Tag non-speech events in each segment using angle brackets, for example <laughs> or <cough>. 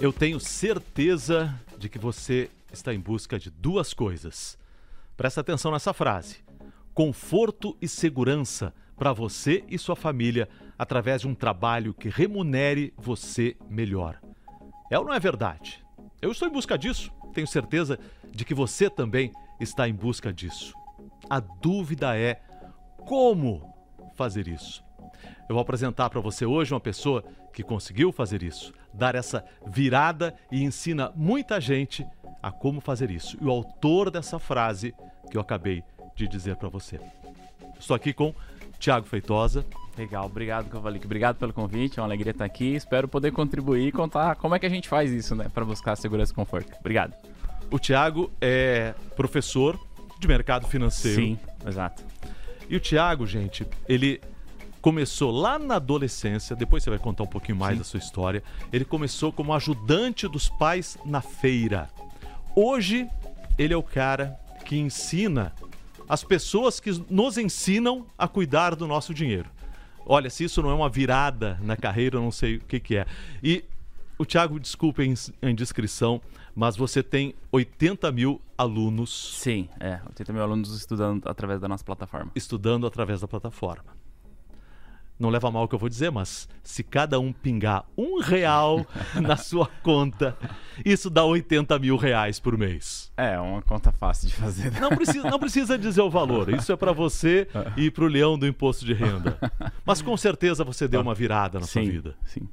Eu tenho certeza de que você está em busca de duas coisas. Presta atenção nessa frase: conforto e segurança para você e sua família através de um trabalho que remunere você melhor. É ou não é verdade? Eu estou em busca disso. Tenho certeza de que você também está em busca disso. A dúvida é como fazer isso. Eu vou apresentar para você hoje uma pessoa que conseguiu fazer isso, dar essa virada e ensina muita gente a como fazer isso. E o autor dessa frase que eu acabei de dizer para você. Estou aqui com Tiago Feitosa. Legal, obrigado, Cavalique. Obrigado pelo convite, é uma alegria estar aqui. Espero poder contribuir e contar como é que a gente faz isso, né, para buscar segurança e conforto. Obrigado. O Tiago é professor de mercado financeiro. Sim, exato. E o Tiago, gente, ele começou lá na adolescência, depois você vai contar um pouquinho mais Sim. da sua história. Ele começou como ajudante dos pais na feira. Hoje, ele é o cara que ensina as pessoas que nos ensinam a cuidar do nosso dinheiro. Olha, se isso não é uma virada na carreira, eu não sei o que, que é. E o Thiago, desculpe a indiscrição, mas você tem 80 mil alunos. Sim, é, 80 mil alunos estudando através da nossa plataforma. Estudando através da plataforma não leva mal o que eu vou dizer, mas se cada um pingar um real <laughs> na sua conta, isso dá 80 mil reais por mês. É, uma conta fácil de fazer. Não precisa, não precisa dizer o valor, isso é para você <laughs> e para o leão do imposto de renda. <laughs> Mas com certeza você deu uma virada na sim, sua vida. Sim.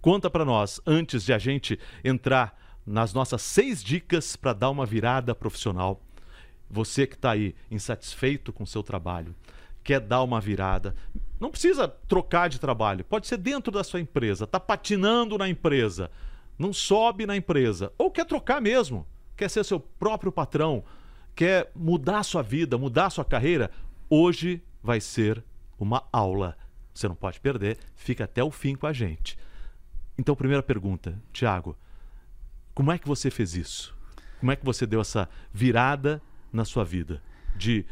Conta para nós, antes de a gente entrar nas nossas seis dicas para dar uma virada profissional, você que está aí insatisfeito com o seu trabalho, quer dar uma virada, não precisa trocar de trabalho, pode ser dentro da sua empresa, está patinando na empresa, não sobe na empresa, ou quer trocar mesmo, quer ser seu próprio patrão, quer mudar a sua vida, mudar a sua carreira, hoje vai ser uma aula. Você não pode perder, fica até o fim com a gente. Então, primeira pergunta, Tiago, como é que você fez isso? Como é que você deu essa virada na sua vida? De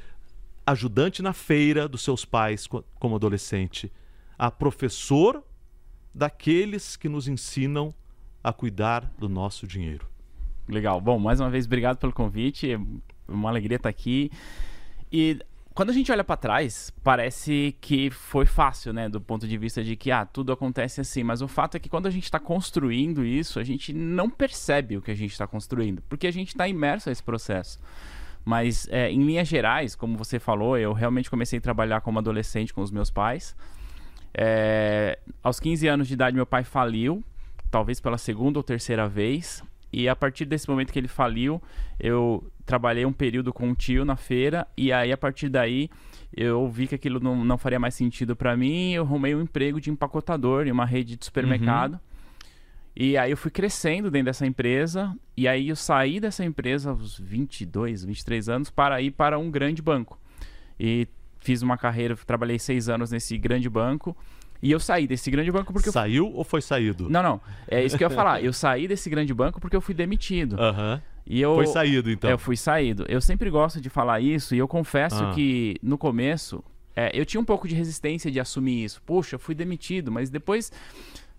ajudante na feira dos seus pais como adolescente, a professor daqueles que nos ensinam a cuidar do nosso dinheiro. Legal. Bom, mais uma vez, obrigado pelo convite. É uma alegria estar aqui. E quando a gente olha para trás, parece que foi fácil, né? Do ponto de vista de que ah, tudo acontece assim. Mas o fato é que quando a gente está construindo isso, a gente não percebe o que a gente está construindo, porque a gente está imerso a esse processo. Mas é, em linhas gerais, como você falou, eu realmente comecei a trabalhar como adolescente com os meus pais. É, aos 15 anos de idade, meu pai faliu, talvez pela segunda ou terceira vez. E a partir desse momento que ele faliu, eu trabalhei um período com um tio na feira. E aí, a partir daí, eu vi que aquilo não, não faria mais sentido para mim. Eu arrumei um emprego de empacotador em uma rede de supermercado. Uhum. E aí eu fui crescendo dentro dessa empresa, e aí eu saí dessa empresa aos 22, 23 anos para ir para um grande banco. E fiz uma carreira, trabalhei seis anos nesse grande banco. E eu saí desse grande banco porque. Saiu eu... ou foi saído? Não, não. É isso que eu ia falar. Eu saí desse grande banco porque eu fui demitido. Aham. Uhum. E eu, foi saído, então. Eu fui saído. Eu sempre gosto de falar isso e eu confesso ah. que no começo é, eu tinha um pouco de resistência de assumir isso. Poxa, eu fui demitido, mas depois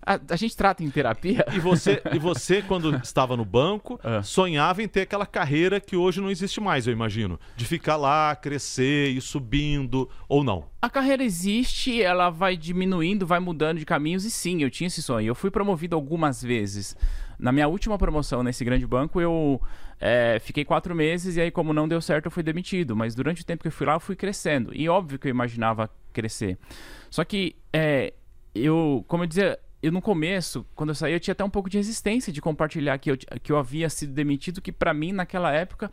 a, a, gente trata em terapia. E você, e você quando estava no banco, é. sonhava em ter aquela carreira que hoje não existe mais, eu imagino. De ficar lá, crescer, ir subindo, ou não? A carreira existe, ela vai diminuindo, vai mudando de caminhos, e sim, eu tinha esse sonho. Eu fui promovido algumas vezes. Na minha última promoção nesse grande banco, eu é, fiquei quatro meses, e aí, como não deu certo, eu fui demitido. Mas durante o tempo que eu fui lá, eu fui crescendo. E óbvio que eu imaginava crescer. Só que, é, eu, como eu dizia eu no começo, quando eu saí, eu tinha até um pouco de resistência de compartilhar que eu, que eu havia sido demitido, que para mim, naquela época,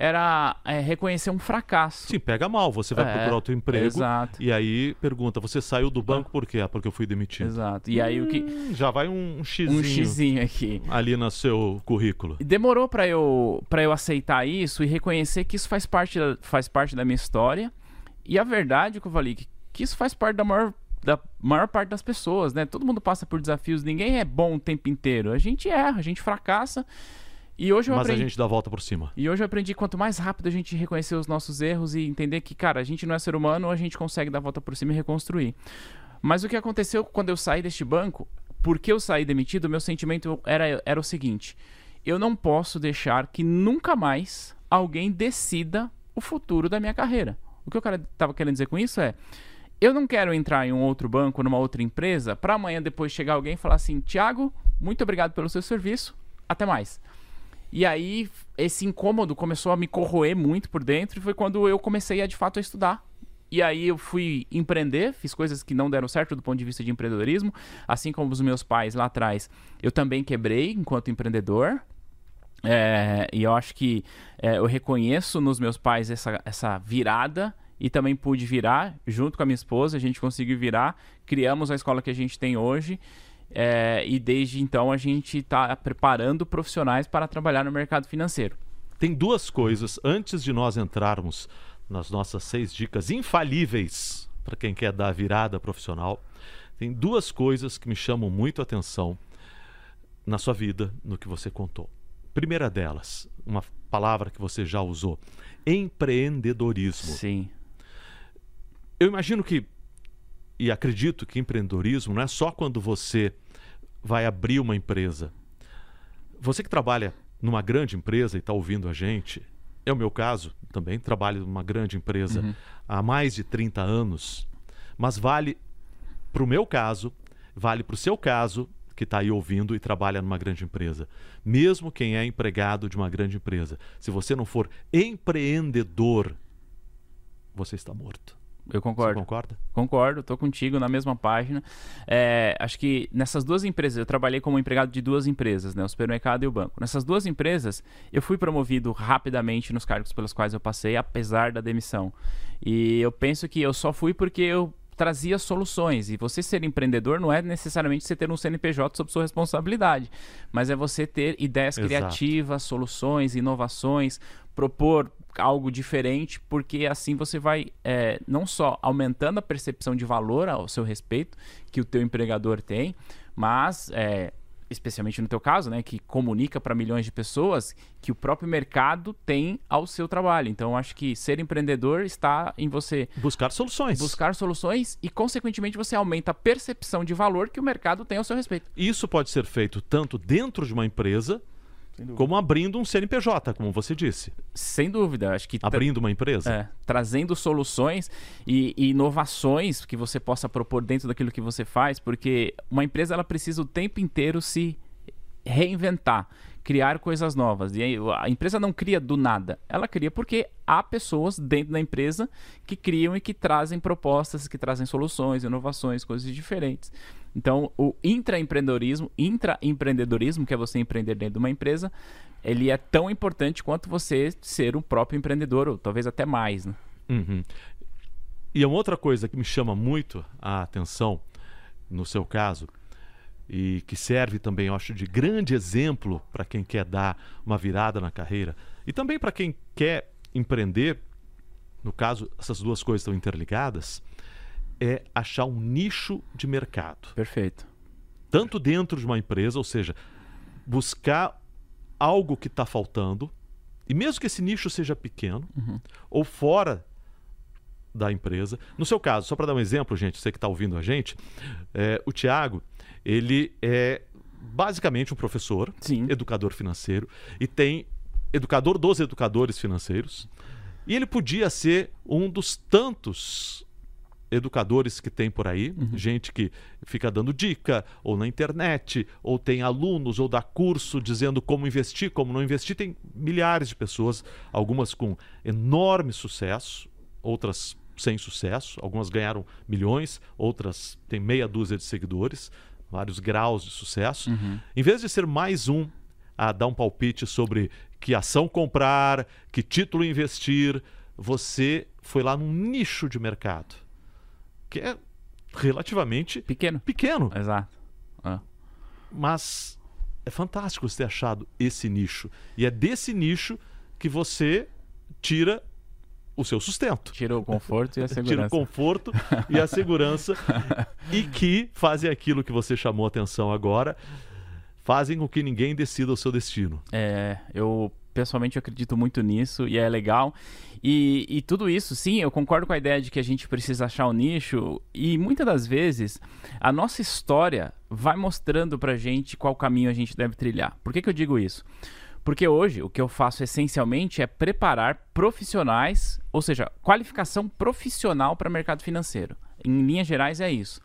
era é, reconhecer um fracasso. Sim, pega mal. Você vai é, procurar outro emprego. Exato. E aí pergunta: você saiu do banco por quê? Ah, porque eu fui demitido. Exato. E aí o que. Hum, já vai um, um xizinho. Um xizinho aqui. Ali no seu currículo. Demorou para eu, pra eu aceitar isso e reconhecer que isso faz parte, faz parte da minha história. E a verdade, Kovalik, que isso faz parte da maior da maior parte das pessoas, né? Todo mundo passa por desafios, ninguém é bom o tempo inteiro. A gente erra, a gente fracassa. E hoje eu Mas aprendi... a gente dá a volta por cima. E hoje eu aprendi quanto mais rápido a gente reconhecer os nossos erros e entender que, cara, a gente não é ser humano, a gente consegue dar a volta por cima e reconstruir. Mas o que aconteceu quando eu saí deste banco, por que eu saí demitido, meu sentimento era, era o seguinte: eu não posso deixar que nunca mais alguém decida o futuro da minha carreira. O que eu estava querendo dizer com isso é. Eu não quero entrar em um outro banco, numa outra empresa, para amanhã depois chegar alguém e falar assim: Tiago, muito obrigado pelo seu serviço, até mais. E aí, esse incômodo começou a me corroer muito por dentro, e foi quando eu comecei a de fato a estudar e aí eu fui empreender, fiz coisas que não deram certo do ponto de vista de empreendedorismo, assim como os meus pais lá atrás. Eu também quebrei enquanto empreendedor. É, e eu acho que é, eu reconheço nos meus pais essa, essa virada e também pude virar junto com a minha esposa. A gente conseguiu virar, criamos a escola que a gente tem hoje. É, e desde então a gente está preparando profissionais para trabalhar no mercado financeiro. Tem duas coisas antes de nós entrarmos nas nossas seis dicas infalíveis para quem quer dar a virada profissional. Tem duas coisas que me chamam muito a atenção na sua vida, no que você contou. Primeira delas, uma palavra que você já usou: empreendedorismo. Sim. Eu imagino que, e acredito que empreendedorismo não é só quando você vai abrir uma empresa. Você que trabalha numa grande empresa e está ouvindo a gente, é o meu caso também, trabalho numa grande empresa uhum. há mais de 30 anos, mas vale para o meu caso, vale para o seu caso, que está aí ouvindo e trabalha numa grande empresa. Mesmo quem é empregado de uma grande empresa, se você não for empreendedor, você está morto. Eu concordo. Você concorda? Concordo, estou contigo na mesma página. É, acho que nessas duas empresas, eu trabalhei como empregado de duas empresas, né, o supermercado e o banco. Nessas duas empresas, eu fui promovido rapidamente nos cargos pelos quais eu passei, apesar da demissão. E eu penso que eu só fui porque eu trazia soluções. E você ser empreendedor não é necessariamente você ter um CNPJ sob sua responsabilidade, mas é você ter ideias Exato. criativas, soluções, inovações, propor algo diferente, porque assim você vai é, não só aumentando a percepção de valor ao seu respeito que o teu empregador tem, mas é, especialmente no teu caso, né, que comunica para milhões de pessoas que o próprio mercado tem ao seu trabalho. Então, acho que ser empreendedor está em você buscar soluções. Buscar soluções e, consequentemente, você aumenta a percepção de valor que o mercado tem ao seu respeito. Isso pode ser feito tanto dentro de uma empresa como abrindo um CNPJ, como você disse. Sem dúvida, acho que abrindo uma empresa, é, trazendo soluções e, e, inovações que você possa propor dentro daquilo que você faz, porque uma empresa ela precisa o tempo inteiro se reinventar, criar coisas novas. E a empresa não cria do nada, ela cria porque há pessoas dentro da empresa que criam e que trazem propostas, que trazem soluções, inovações, coisas diferentes. Então, o intraempreendedorismo, intraempreendedorismo, que é você empreender dentro de uma empresa, ele é tão importante quanto você ser o próprio empreendedor, ou talvez até mais. Né? Uhum. E uma outra coisa que me chama muito a atenção, no seu caso, e que serve também, eu acho, de grande exemplo para quem quer dar uma virada na carreira, e também para quem quer empreender, no caso, essas duas coisas estão interligadas, é achar um nicho de mercado. Perfeito. Tanto dentro de uma empresa, ou seja, buscar algo que está faltando, e mesmo que esse nicho seja pequeno, uhum. ou fora da empresa. No seu caso, só para dar um exemplo, gente, você que está ouvindo a gente, é, o Tiago, ele é basicamente um professor, Sim. educador financeiro, e tem educador dos educadores financeiros. E ele podia ser um dos tantos educadores que tem por aí, uhum. gente que fica dando dica, ou na internet, ou tem alunos, ou dá curso dizendo como investir, como não investir. Tem milhares de pessoas, algumas com enorme sucesso, outras sem sucesso, algumas ganharam milhões, outras têm meia dúzia de seguidores, vários graus de sucesso. Uhum. Em vez de ser mais um a dar um palpite sobre que ação comprar, que título investir, você foi lá num nicho de mercado que é relativamente pequeno. Pequeno. Exato. É. Mas é fantástico você ter achado esse nicho. E é desse nicho que você tira o seu sustento. Tira o conforto e a <laughs> segurança. Tira o conforto e a segurança. <laughs> e que fazem aquilo que você chamou atenção agora. Fazem com que ninguém decida o seu destino. É, eu pessoalmente eu acredito muito nisso e é legal. E, e, tudo isso, sim, eu concordo com a ideia de que a gente precisa achar o um nicho e muitas das vezes a nossa história vai mostrando pra gente qual caminho a gente deve trilhar. Por que, que eu digo isso? Porque hoje o que eu faço essencialmente é preparar profissionais, ou seja, qualificação profissional para o mercado financeiro. Em linhas gerais é isso.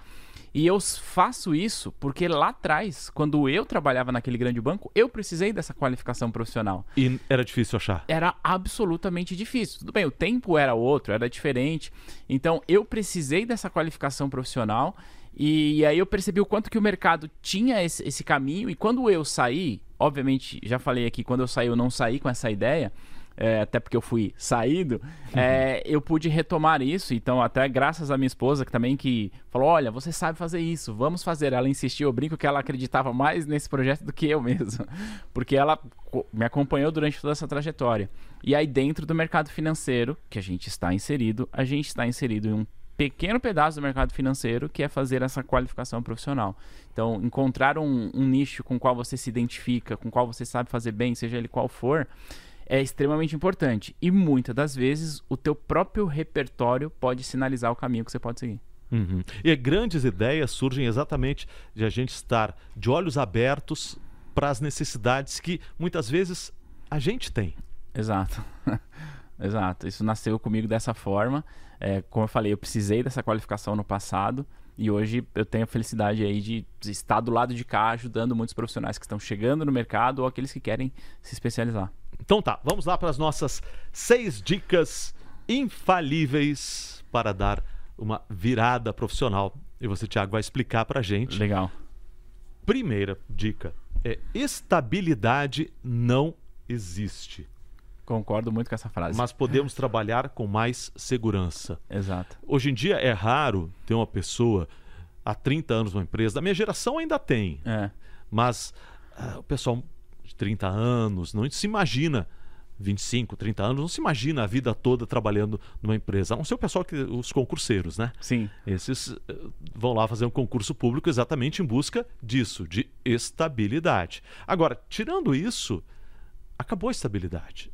E eu faço isso porque lá atrás, quando eu trabalhava naquele grande banco, eu precisei dessa qualificação profissional. E era difícil achar? Era absolutamente difícil. Tudo bem, o tempo era outro, era diferente. Então eu precisei dessa qualificação profissional. E, e aí eu percebi o quanto que o mercado tinha esse, esse caminho. E quando eu saí, obviamente, já falei aqui, quando eu saí, eu não saí com essa ideia é, até porque eu fui saído, uhum. é, eu pude retomar isso. Então, até graças à minha esposa, que também que falou: olha, você sabe fazer isso, vamos fazer. Ela insistiu, eu brinco que ela acreditava mais nesse projeto do que eu mesmo, <laughs> porque ela me acompanhou durante toda essa trajetória. E aí, dentro do mercado financeiro, que a gente está inserido, a gente está inserido em um pequeno pedaço do mercado financeiro que é fazer essa qualificação profissional. Então, encontrar um, um nicho com o qual você se identifica, com o qual você sabe fazer bem, seja ele qual for, é extremamente importante. E muitas das vezes o teu próprio repertório pode sinalizar o caminho que você pode seguir. Uhum. E grandes ideias surgem exatamente de a gente estar de olhos abertos para as necessidades que muitas vezes a gente tem. Exato. <laughs> Exato. Isso nasceu comigo dessa forma. É, como eu falei, eu precisei dessa qualificação no passado e hoje eu tenho a felicidade aí de estar do lado de cá ajudando muitos profissionais que estão chegando no mercado ou aqueles que querem se especializar. Então tá, vamos lá para as nossas seis dicas infalíveis para dar uma virada profissional. E você, Thiago, vai explicar para gente. Legal. Primeira dica é estabilidade não existe. Concordo muito com essa frase. Mas podemos trabalhar com mais segurança. Exato. Hoje em dia é raro ter uma pessoa há 30 anos numa empresa. Da minha geração ainda tem. É. Mas uh, o pessoal de 30 anos, não se imagina 25, 30 anos, não se imagina a vida toda trabalhando numa empresa. A não ser o pessoal que os concurseiros, né? Sim. Esses uh, vão lá fazer um concurso público exatamente em busca disso, de estabilidade. Agora, tirando isso, acabou a estabilidade.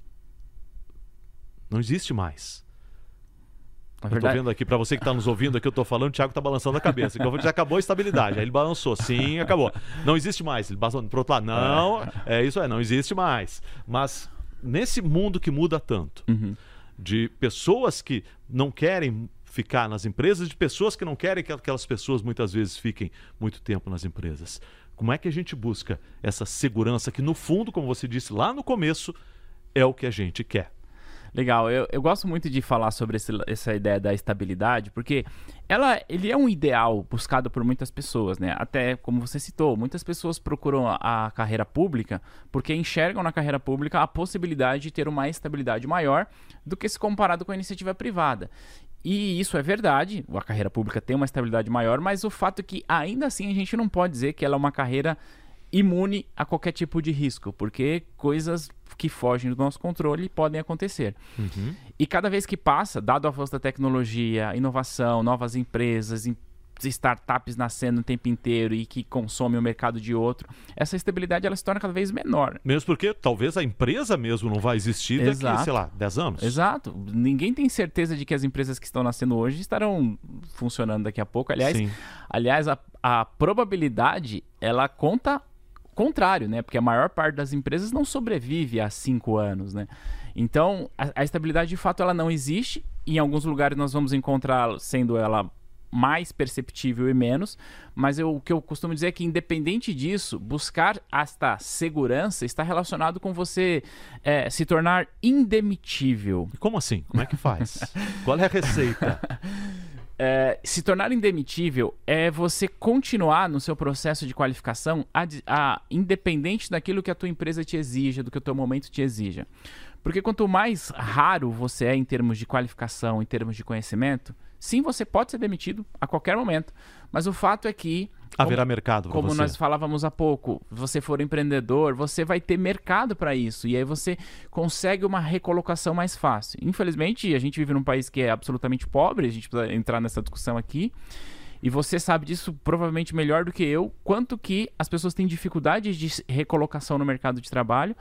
Não existe mais. É eu tô vendo aqui, para você que está nos ouvindo aqui, eu tô falando, o Thiago tá balançando a cabeça. Então, já acabou a estabilidade. Aí ele balançou, sim, acabou. Não existe mais. Ele balançou pro outro lado, não, é isso é, não existe mais. Mas nesse mundo que muda tanto, uhum. de pessoas que não querem ficar nas empresas, de pessoas que não querem que aquelas pessoas muitas vezes fiquem muito tempo nas empresas. Como é que a gente busca essa segurança que, no fundo, como você disse lá no começo, é o que a gente quer? Legal, eu, eu gosto muito de falar sobre esse, essa ideia da estabilidade, porque ela, ele é um ideal buscado por muitas pessoas, né? Até como você citou, muitas pessoas procuram a, a carreira pública porque enxergam na carreira pública a possibilidade de ter uma estabilidade maior do que se comparado com a iniciativa privada. E isso é verdade, a carreira pública tem uma estabilidade maior, mas o fato é que ainda assim a gente não pode dizer que ela é uma carreira imune a qualquer tipo de risco, porque coisas que fogem do nosso controle podem acontecer. Uhum. E cada vez que passa, dado o avanço da tecnologia, inovação, novas empresas, startups nascendo o tempo inteiro e que consomem o mercado de outro, essa estabilidade ela se torna cada vez menor. Mesmo porque talvez a empresa mesmo não vai existir Exato. daqui, sei lá, 10 anos. Exato. Ninguém tem certeza de que as empresas que estão nascendo hoje estarão funcionando daqui a pouco. Aliás, aliás a, a probabilidade ela conta contrário, né? Porque a maior parte das empresas não sobrevive há cinco anos, né? Então, a, a estabilidade de fato ela não existe. Em alguns lugares nós vamos encontrar sendo ela mais perceptível e menos, mas eu, o que eu costumo dizer é que, independente disso, buscar esta segurança está relacionado com você é, se tornar indemitível. Como assim? Como é que faz? <laughs> Qual é a receita? <laughs> É, se tornar indemitível é você continuar no seu processo de qualificação a, a, independente daquilo que a tua empresa te exija, do que o teu momento te exija. Porque quanto mais raro você é em termos de qualificação, em termos de conhecimento, sim, você pode ser demitido a qualquer momento. Mas o fato é que Haverá mercado Como você. nós falávamos há pouco, você for empreendedor, você vai ter mercado para isso. E aí você consegue uma recolocação mais fácil. Infelizmente, a gente vive num país que é absolutamente pobre, a gente precisa entrar nessa discussão aqui. E você sabe disso provavelmente melhor do que eu, quanto que as pessoas têm dificuldade de recolocação no mercado de trabalho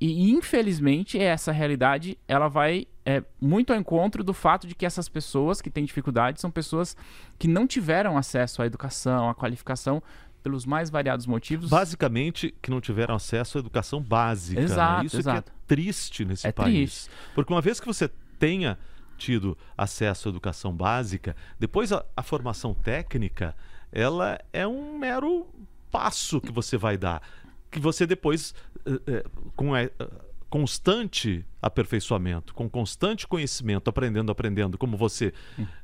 E infelizmente essa realidade ela vai é, muito ao encontro do fato de que essas pessoas que têm dificuldade são pessoas que não tiveram acesso à educação, à qualificação pelos mais variados motivos. Basicamente, que não tiveram acesso à educação básica. Exato, né? Isso exato. é, que é triste nesse É país. triste. Porque uma vez que você tenha tido acesso à educação básica, depois a, a formação técnica, ela é um mero passo que você vai dar. Que você depois, com a, eh, constante aperfeiçoamento, com constante conhecimento, aprendendo, aprendendo, como você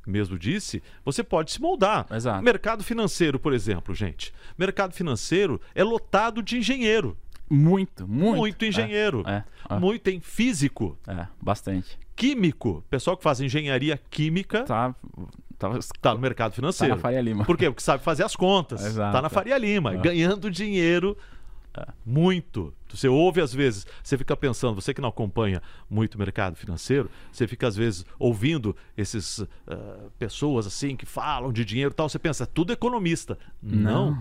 mesmo disse, você pode se moldar. Exato. Mercado financeiro, por exemplo, gente. Mercado financeiro é lotado de engenheiro. Muito, muito. Muito, engenheiro. É, é, Muito em físico, é, bastante. químico. Pessoal que faz engenharia química Tá, tá, tá no mercado tá financeiro. na Faria Lima. Por quê? Porque sabe fazer as contas. Exato. Tá na Faria Lima, É. ganhando dinheiro muito. Você ouve às vezes, você fica pensando, você que não acompanha muito o mercado financeiro, você fica às vezes ouvindo esses ah, pessoas assim que falam de dinheiro e tal, você pensa, tudo economista. Não.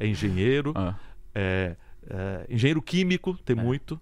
É engenheiro, <laughs> Ah. é, é engenheiro químico, tem muito.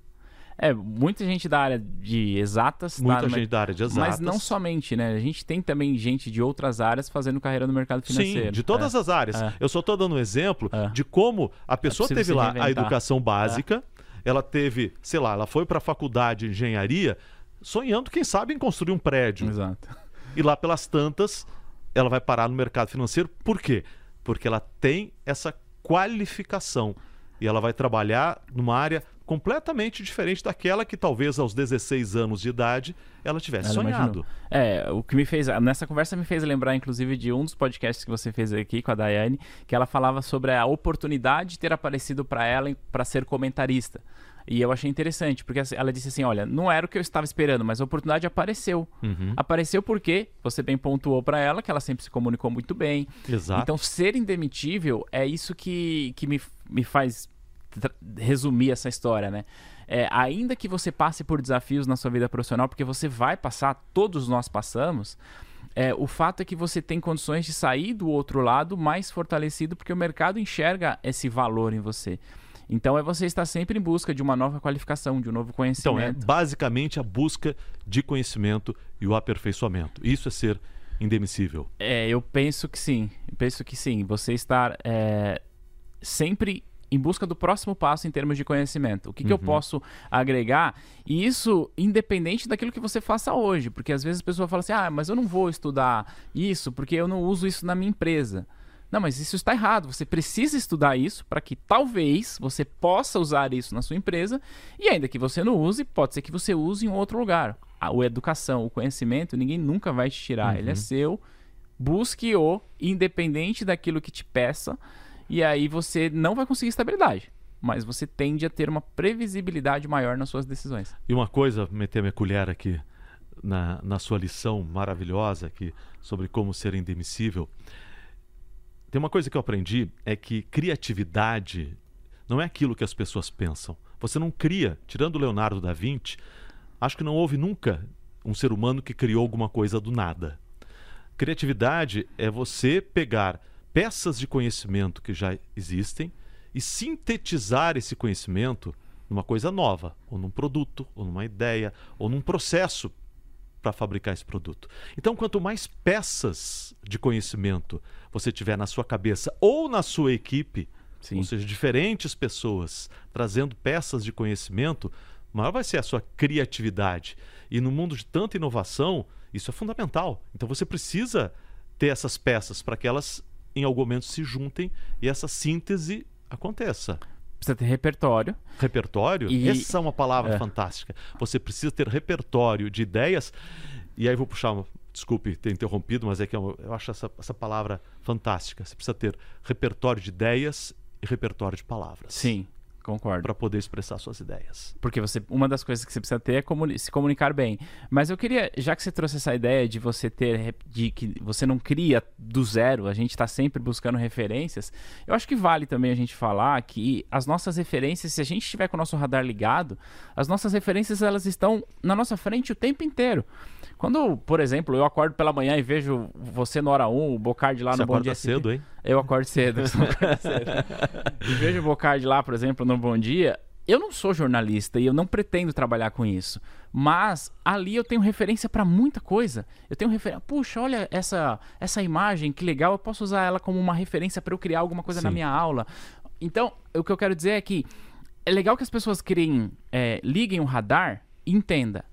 É, muita gente da área de exatas. tá Muita no gente mer- da área de exatas. Mas não somente, né? A gente tem também gente de outras áreas fazendo carreira no mercado financeiro. Sim, de todas É. as áreas. É. Eu só estou dando um exemplo É. de como a pessoa possível teve lá a educação básica, ela teve, sei lá, ela foi para a faculdade de engenharia sonhando, quem sabe, em construir um prédio. Exato. E lá pelas tantas, ela vai parar no mercado financeiro. Por quê? Porque ela tem essa qualificação. E ela vai trabalhar numa área completamente diferente daquela que talvez aos 16 anos de idade ela tivesse Ela sonhado. imaginou. É, o que me fez. Nessa conversa me fez lembrar, inclusive, de um dos podcasts que você fez aqui com a Daiane, que ela falava sobre a oportunidade de ter aparecido para ela para ser comentarista. E eu achei interessante, porque assim, ela disse assim: olha, não era o que eu estava esperando, mas a oportunidade apareceu. Uhum. Apareceu porque você bem pontuou para ela que ela sempre se comunicou muito bem. Exato. Então, ser indemitível é isso que, que me, me faz resumir essa história, né? É, ainda que você passe por desafios na sua vida profissional, porque você vai passar, todos nós passamos, é, o fato é que você tem condições de sair do outro lado mais fortalecido, porque o mercado enxerga esse valor em você. Então é você estar sempre em busca de uma nova qualificação, de um novo Então, é conhecimento. basicamente a busca de conhecimento e o aperfeiçoamento. Isso é ser indemissível. É, eu penso que sim. Eu penso que sim. Você estar é, sempre em busca do próximo passo em termos de conhecimento. O que, que eu Uhum. posso agregar? E isso independente daquilo que você faça hoje. Porque às vezes a pessoa fala assim: ah, mas eu não vou estudar isso porque eu não uso isso na minha empresa. Não, mas isso está errado. Você precisa estudar isso para que talvez você possa usar isso na sua empresa e ainda que você não use, pode ser que você use em outro lugar. A, a educação, o conhecimento, ninguém nunca vai te tirar. Ele é seu. Busque-o, independente daquilo que te peça, e aí você não vai conseguir estabilidade. Mas você tende a ter uma previsibilidade maior nas suas decisões. E uma coisa, meter minha colher aqui na, na sua lição maravilhosa aqui sobre como ser indemissível. Tem uma coisa que eu aprendi é que criatividade não é aquilo que as pessoas pensam. Você não cria, tirando Leonardo da Vinci, acho que não houve nunca um ser humano que criou alguma coisa do nada. Criatividade é você pegar peças de conhecimento que já existem e sintetizar esse conhecimento numa coisa nova, ou num produto, ou numa ideia, ou num processo para fabricar esse produto. Então, quanto mais peças de conhecimento você tiver na sua cabeça ou na sua equipe, Sim. ou seja, diferentes pessoas trazendo peças de conhecimento, maior vai ser a sua criatividade. E no mundo de tanta inovação, isso é fundamental. Então você precisa ter essas peças para que elas em algum momento se juntem e essa síntese aconteça. Precisa ter repertório. Repertório, E- essa é uma palavra É. fantástica. Você precisa ter repertório de ideias. E aí vou puxar uma. Desculpe ter interrompido, mas é que eu, eu acho essa, essa palavra fantástica. Você precisa ter repertório de ideias e repertório de palavras. Sim, concordo. Para poder expressar suas ideias. Porque você, uma das coisas que você precisa ter é comuni- se comunicar bem. Mas eu queria, já que você trouxe essa ideia de você ter, de que você não cria do zero, a gente está sempre buscando referências, eu acho que vale também a gente falar que as nossas referências, se a gente estiver com o nosso radar ligado, as nossas referências elas estão na nossa frente o tempo inteiro. Quando, por exemplo, eu acordo pela manhã e vejo você no hora 1, o Bocardi lá Você no Bom acorda Dia cedo, hein? eu acordo cedo. <laughs> eu acordo cedo. <laughs> e vejo o Bocardi lá, por exemplo, no Bom Dia. eu não sou jornalista e eu não pretendo trabalhar com isso, mas ali eu tenho referência para muita coisa. Eu tenho referência, puxa, olha essa essa imagem, que legal, eu posso usar ela como uma referência para eu criar alguma coisa Sim. na minha aula. Então, o que eu quero dizer é que é legal que as pessoas criem, é, liguem o radar e entenda.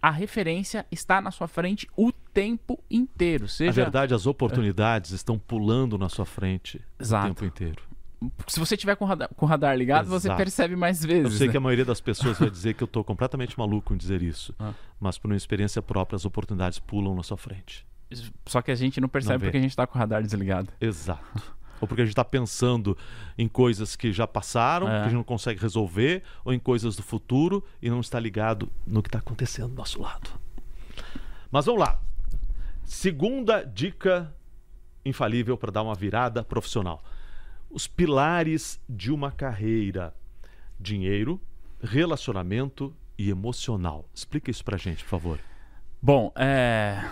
A referência está na sua frente o tempo inteiro. Seja... Na verdade, as oportunidades estão pulando na sua frente Exato. o tempo inteiro se você tiver com o radar, com radar ligado, Exato. você percebe mais vezes. Eu sei né? que a maioria das pessoas vai dizer que eu estou completamente maluco em dizer isso. Ah. Mas por uma experiência própria, as oportunidades pulam na sua frente. Só que a gente não percebe não porque a gente está com o radar desligado. Exato. ou porque a gente está pensando em coisas que já passaram, é. que a gente não consegue resolver, ou em coisas do futuro e não está ligado no que está acontecendo do nosso lado. Mas vamos lá. Segunda dica infalível para dar uma virada profissional os pilares de uma carreira: dinheiro, relacionamento e emocional. Explica isso pra gente, por favor. Bom, é...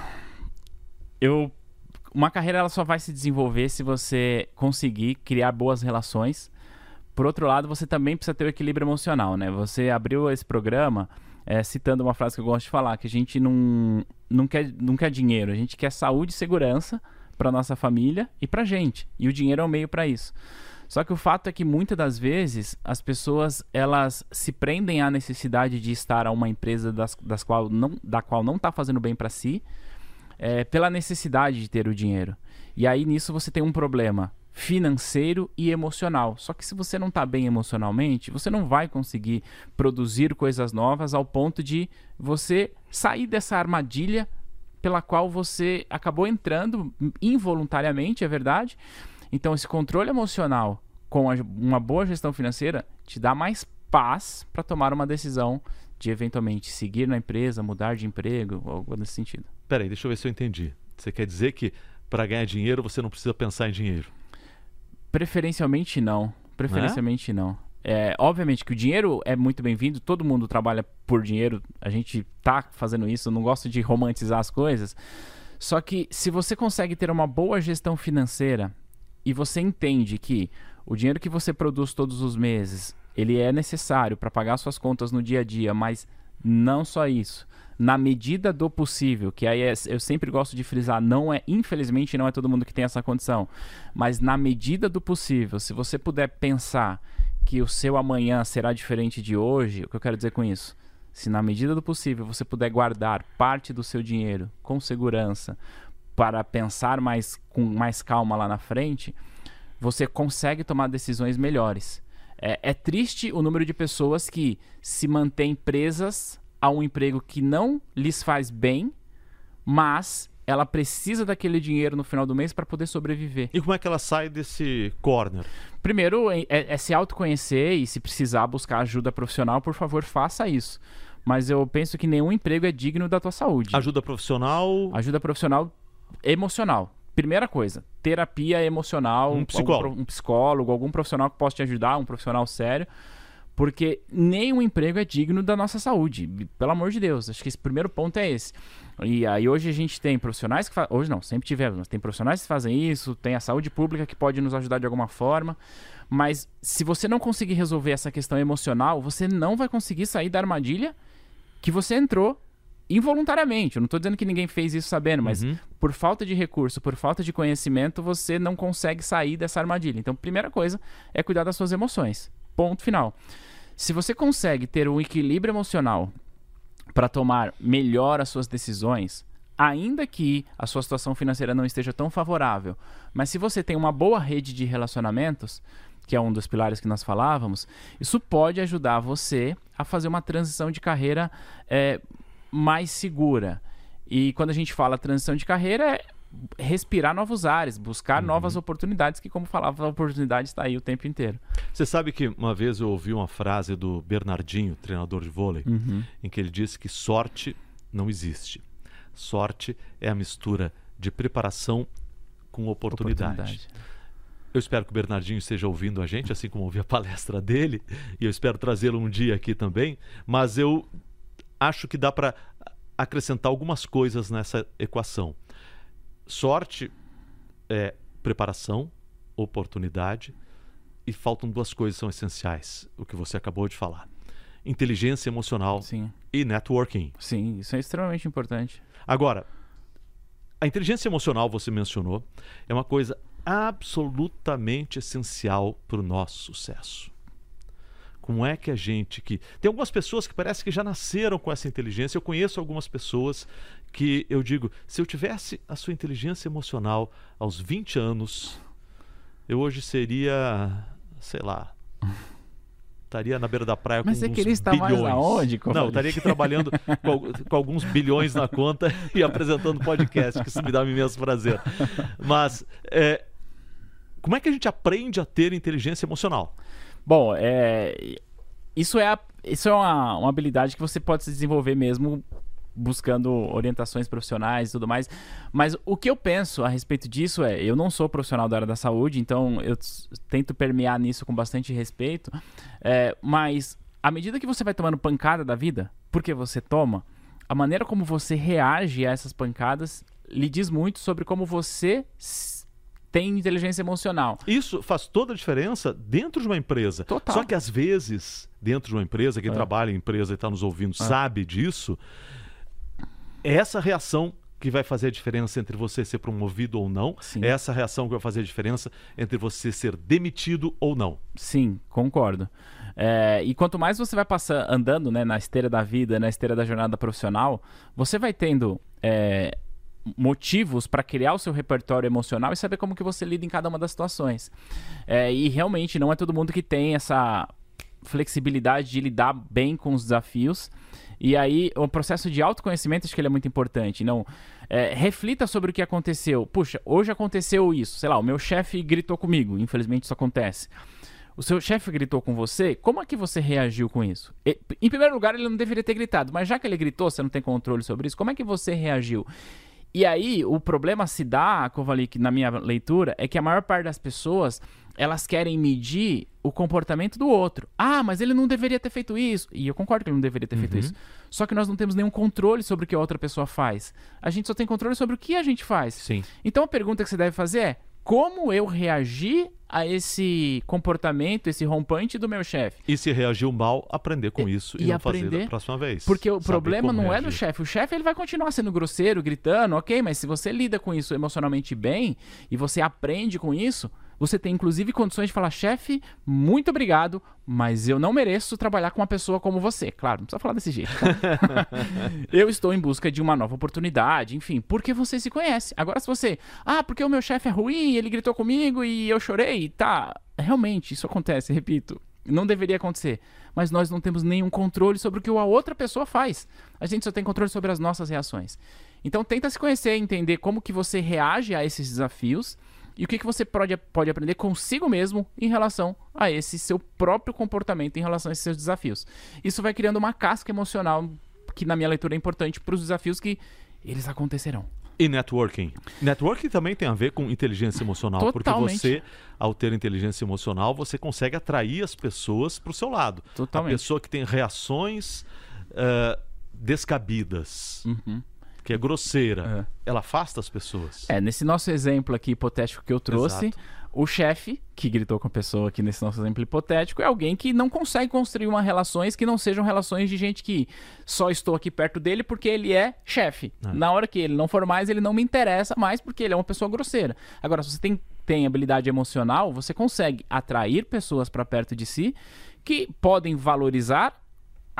eu uma carreira ela só vai se desenvolver se você conseguir criar boas relações. Por outro lado, você também precisa ter o equilíbrio emocional, né? Você abriu esse programa é, citando uma frase que eu gosto de falar, que a gente não, não, quer, não quer dinheiro, a gente quer saúde e segurança para nossa família e para gente. E o dinheiro é um meio para isso. Só que o fato é que muitas das vezes as pessoas elas se prendem à necessidade de estar a uma empresa das, das qual não, da qual não está fazendo bem para si, é, pela necessidade de ter o dinheiro. E aí nisso você tem um problema financeiro e emocional. Só que se você não está bem emocionalmente, você não vai conseguir produzir coisas novas ao ponto de você sair dessa armadilha pela qual você acabou entrando involuntariamente, é verdade. Então, esse controle emocional com uma boa gestão financeira te dá mais paz para tomar uma decisão de eventualmente seguir na empresa, mudar de emprego, algo nesse sentido. Peraí, deixa eu ver se eu entendi. Você quer dizer que para ganhar dinheiro você não precisa pensar em dinheiro? Preferencialmente não. Preferencialmente não. É, obviamente que o dinheiro é muito bem-vindo, todo mundo trabalha por dinheiro, a gente tá fazendo isso, não gosto de romantizar as coisas. Só que se você consegue ter uma boa gestão financeira e você entende que o dinheiro que você produz todos os meses, ele é necessário para pagar suas contas no dia a dia, mas não só isso. Na medida do possível, que aí é, eu sempre gosto de frisar, não é, infelizmente, não é todo mundo que tem essa condição, mas na medida do possível, se você puder pensar que o seu amanhã será diferente de hoje, o que eu quero dizer com isso? Se na medida do possível você puder guardar parte do seu dinheiro com segurança para pensar mais com mais calma lá na frente, você consegue tomar decisões melhores. É, é triste o número de pessoas que se mantêm presas a um emprego que não lhes faz bem, mas ela precisa daquele dinheiro no final do mês para poder sobreviver. E como é que ela sai desse corner? Primeiro é, é, se autoconhecer e se precisar buscar ajuda profissional, por favor, faça isso. Mas eu penso que nenhum emprego é digno da tua saúde. Ajuda profissional? Ajuda profissional emocional. Primeira coisa, terapia emocional, um psicólogo. Algum, um psicólogo, algum profissional que possa te ajudar, um profissional sério. Porque nenhum emprego é digno da nossa saúde. Pelo amor de Deus. Acho que esse primeiro ponto é esse. E aí hoje a gente tem profissionais que fazem. Hoje não, sempre tivemos, mas tem profissionais que fazem isso, tem a saúde pública que pode nos ajudar de alguma forma. Mas se você não conseguir resolver essa questão emocional, você não vai conseguir sair da armadilha que você entrou involuntariamente. Eu não estou dizendo que ninguém fez isso sabendo, mas uhum. por falta de recurso, por falta de conhecimento, você não consegue sair dessa armadilha. Então, primeira coisa é cuidar das suas emoções. Ponto final. Se você consegue ter um equilíbrio emocional para tomar melhor as suas decisões, ainda que a sua situação financeira não esteja tão favorável, mas se você tem uma boa rede de relacionamentos, que é um dos pilares que nós falávamos, isso pode ajudar você a fazer uma transição de carreira é, mais segura. E quando a gente fala transição de carreira, é respirar novos ares, buscar uhum. novas oportunidades, que como falava, a oportunidade está aí o tempo inteiro. Você sabe que uma vez eu ouvi uma frase do Bernardinho, treinador de vôlei, uhum. em que ele disse que sorte não existe. Sorte é a mistura de preparação com oportunidade. oportunidade. Eu espero que o Bernardinho esteja ouvindo a gente, assim como ouvi a palestra <laughs> dele, e eu espero trazê-lo um dia aqui também. Mas eu acho que dá para acrescentar algumas coisas nessa equação. Sorte é preparação, oportunidade, e faltam duas coisas que são essenciais, o que você acabou de falar. Inteligência emocional Sim. e networking. Sim, isso é extremamente importante. Agora, a inteligência emocional, você mencionou, é uma coisa absolutamente essencial para o nosso sucesso. Como é que a gente que. Tem algumas pessoas que parece que já nasceram com essa inteligência. Eu conheço algumas pessoas que eu digo: se eu tivesse a sua inteligência emocional aos 20 anos, eu hoje seria, sei lá, estaria na beira da praia Mas com você uns bilhões. aonde, Não, estaria aqui <laughs> trabalhando com, com alguns bilhões na conta <laughs> e apresentando podcast, que isso me dá um imenso prazer. Mas é, como é que a gente aprende a ter inteligência emocional? Bom, é, isso é, a- isso é uma, uma habilidade que você pode se desenvolver mesmo buscando orientações profissionais e tudo mais. Mas o que eu penso a respeito disso é, eu não sou profissional da área da saúde, então eu tento permear nisso com bastante respeito. é, mas à medida que você vai tomando pancada da vida, porque você toma, a maneira como você reage a essas pancadas lhe diz muito sobre como você tem inteligência emocional. Isso faz toda a diferença dentro de uma empresa. Total. Só que às vezes, dentro de uma empresa, quem É. trabalha em empresa e está nos ouvindo sabe disso, é essa reação que vai fazer a diferença entre você ser promovido ou não, Sim. é essa reação que vai fazer a diferença entre você ser demitido ou não. Sim, concordo. É, e quanto mais você vai passar, andando né, na esteira da vida, na esteira da jornada profissional, você vai tendo é, motivos para criar o seu repertório emocional e saber como que você lida em cada uma das situações. É, e realmente não é todo mundo que tem essa flexibilidade de lidar bem com os desafios. E aí, o processo de autoconhecimento, acho que ele é muito importante. Não, é, reflita sobre o que aconteceu. Puxa, hoje aconteceu isso. Sei lá, o meu chefe gritou comigo. Infelizmente, isso acontece. O seu chefe gritou com você, como é que você reagiu com isso? E, em primeiro lugar, ele não deveria ter gritado, mas já que ele gritou, você não tem controle sobre isso, como é que você reagiu? E aí, o problema se dá, Kovalik, na minha leitura, é que a maior parte das pessoas, elas querem medir o comportamento do outro. Ah, mas ele não deveria ter feito isso. E eu concordo que ele não deveria ter feito isso. Só que nós não temos nenhum controle sobre o que a outra pessoa faz. A gente só tem controle sobre o que a gente faz. Sim. Então a pergunta que você deve fazer é: como eu reagi a esse comportamento, esse rompante do meu chefe? E se reagiu mal, aprender com isso e, e não fazer aprender, da próxima vez. Porque o problema não é do reagir. chefe. O chefe ele vai continuar sendo grosseiro, gritando, ok, mas se você lida com isso emocionalmente bem e você aprende com isso, você tem inclusive condições de falar, chefe, muito obrigado, mas eu não mereço trabalhar com uma pessoa como você. Claro, não precisa falar desse jeito. tá? <laughs> eu estou em busca de uma nova oportunidade, enfim, porque você se conhece. Agora, se você, ah, porque o meu chefe é ruim, ele gritou comigo e eu chorei, tá. Realmente, isso acontece, repito. Não deveria acontecer. Mas nós não temos nenhum controle sobre o que a outra pessoa faz. A gente só tem controle sobre as nossas reações. Então tenta se conhecer, entender como que você reage a esses desafios e o que, que você pode, pode aprender consigo mesmo em relação a esse seu próprio comportamento em relação a esses seus desafios. Isso vai criando uma casca emocional que na minha leitura é importante para os desafios que eles acontecerão. E networking. Networking também tem a ver com inteligência emocional, Totalmente. porque você, ao ter inteligência emocional, você consegue atrair as pessoas para o seu lado. Totalmente. A pessoa que tem reações eh, descabidas, Uhum. Que é grosseira, ela afasta as pessoas. É, nesse nosso exemplo aqui hipotético que eu trouxe, Exato. o chefe que gritou com a pessoa aqui nesse nosso exemplo hipotético é alguém que não consegue construir uma relações que não sejam relações de gente que só estou aqui perto dele porque ele é chefe. É. Na hora que ele não for mais, ele não me interessa mais porque ele é uma pessoa grosseira. Agora, se você tem, tem habilidade emocional, você consegue atrair pessoas para perto de si que podem valorizar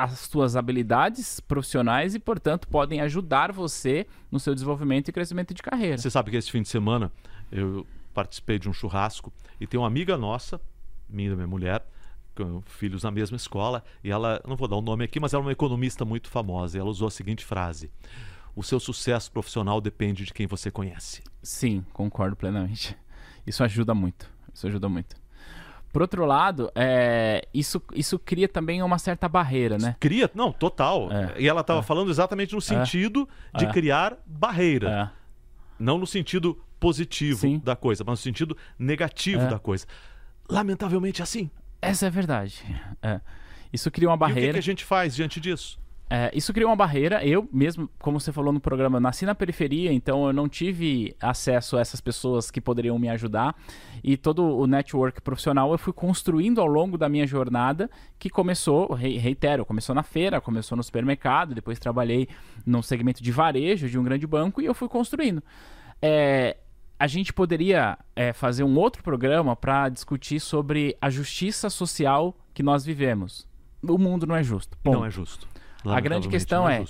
as suas habilidades profissionais e, portanto, podem ajudar você no seu desenvolvimento e crescimento de carreira. Você sabe que esse fim de semana eu participei de um churrasco e tem uma amiga nossa, minha e minha mulher, com filhos na mesma escola, e ela, não vou dar o nome aqui, mas ela é uma economista muito famosa, e ela usou a seguinte frase: O seu sucesso profissional depende de quem você conhece. Sim, concordo plenamente. Isso ajuda muito. Isso ajuda muito. Por outro lado, é, isso, isso cria também uma certa barreira, né? Cria, não, total. É, E ela estava falando exatamente no sentido de é. criar barreira. É, Não no sentido positivo Sim. da coisa, mas no sentido negativo É. da coisa. Lamentavelmente é assim. essa é a verdade. É. Isso cria uma E o que que, barreira. a gente faz diante disso? É, isso criou uma barreira. Eu mesmo, como você falou no programa, nasci na periferia, então eu não tive acesso a essas pessoas que poderiam me ajudar. E todo o network profissional eu fui construindo ao longo da minha jornada, que começou, reitero, começou na feira, começou no supermercado, depois trabalhei no segmento de varejo de um grande banco e eu fui construindo. É, a gente poderia é, fazer um outro programa para discutir sobre a justiça social que nós vivemos. O mundo não é justo. Ponto. Não é justo. A grande questão é, é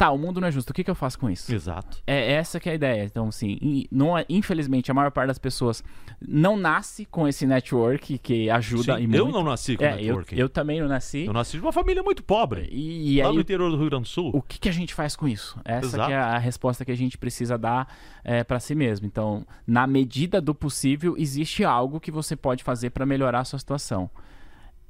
tá, o mundo não é justo, o que, que eu faço com isso? Exato. É essa que é a ideia. Então, assim, não é, infelizmente, a maior parte das pessoas não nasce com esse network que ajuda Sim, e muito. Eu não nasci com é, network. Eu, eu, também não nasci. Eu nasci de uma família muito pobre. E, e lá aí, no interior do Rio Grande do Sul. O que, que a gente faz com isso? Essa é a resposta que a gente precisa dar é, para si mesmo. Então, na medida do possível, existe algo que você pode fazer para melhorar a sua situação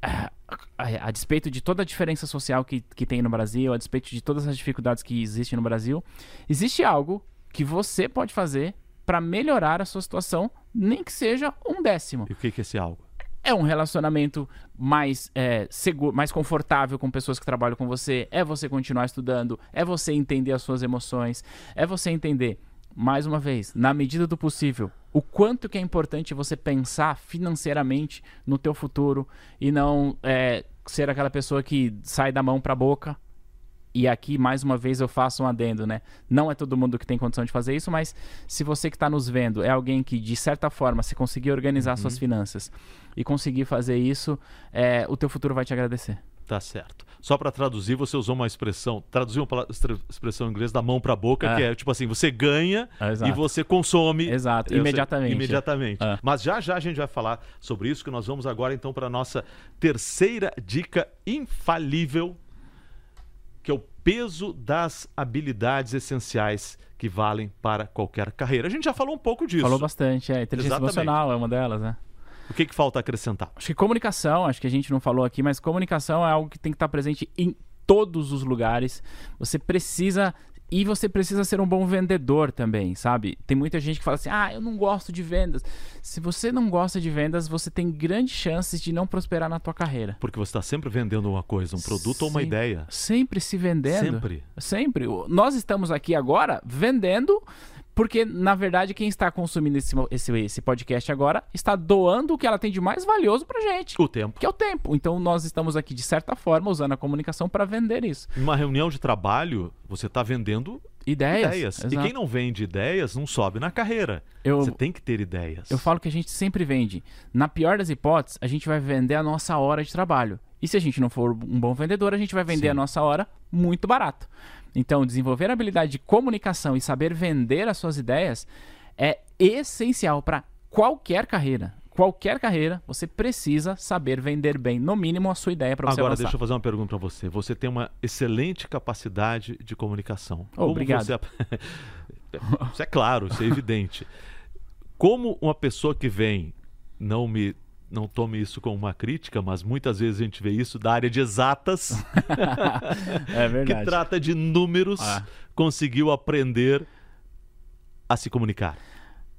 a, a, despeito de toda a diferença social que, que tem no Brasil, a despeito de todas as dificuldades que existem no Brasil, existe algo que você pode fazer para melhorar a sua situação, nem que seja um décimo. E o que, que é esse algo? É um relacionamento mais é, seguro, mais confortável com pessoas que trabalham com você. É você continuar estudando. É você entender as suas emoções. É você entender mais uma vez, na medida do possível, o quanto que é importante você pensar financeiramente no teu futuro e não é, ser aquela pessoa que sai da mão para a boca. E aqui, mais uma vez, eu faço um adendo, né? Não é todo mundo que tem condição de fazer isso, mas se você que está nos vendo é alguém que, de certa forma, se conseguir organizar uhum. suas finanças e conseguir fazer isso, é, o teu futuro vai te agradecer. Tá certo. Só para traduzir, você usou uma expressão, traduziu uma expressão em inglês da mão para a boca, é. que é tipo assim, você ganha é, e você consome. Exato, imediatamente. imediatamente. É. Mas já já a gente vai falar sobre isso, que nós vamos agora então para a nossa terceira dica infalível, que é o peso das habilidades essenciais que valem para qualquer carreira. A gente já falou um pouco disso. Falou bastante, é. Inteligência Exatamente. emocional é uma delas, né? O que, que falta acrescentar? Acho que comunicação, acho que a gente não falou aqui, mas comunicação é algo que tem que estar presente em todos os lugares. Você precisa e você precisa ser um bom vendedor também, sabe? Tem muita gente que fala assim: ah, eu não gosto de vendas. Se você não gosta de vendas, você tem grandes chances de não prosperar na tua carreira. Porque você está sempre vendendo uma coisa, um produto sempre, ou uma ideia. Sempre se vendendo. Sempre. Sempre. Nós estamos aqui agora vendendo porque, na verdade, quem está consumindo esse, esse, esse podcast agora está doando o que ela tem de mais valioso pra gente. O tempo. Que é o tempo. Então, nós estamos aqui, de certa forma, usando a comunicação para vender isso. Em uma reunião de trabalho, você está vendendo ideias. ideias. E quem não vende ideias não sobe na carreira. Eu, você tem que ter ideias. Eu falo que a gente sempre vende. Na pior das hipóteses, a gente vai vender a nossa hora de trabalho. E se a gente não for um bom vendedor, a gente vai vender Sim. a nossa hora muito barato. Então, desenvolver a habilidade de comunicação e saber vender as suas ideias é essencial para qualquer carreira. Qualquer carreira, você precisa saber vender bem, no mínimo, a sua ideia para você Agora, avançar. deixa eu fazer uma pergunta para você. Você tem uma excelente capacidade de comunicação. Oh, obrigado. Você... <laughs> isso é claro, isso é evidente. Como uma pessoa que vem, não me não tome isso como uma crítica, mas muitas vezes a gente vê isso da área de exatas, <laughs> <laughs> é verdade. que trata de números, ah. conseguiu aprender a se comunicar.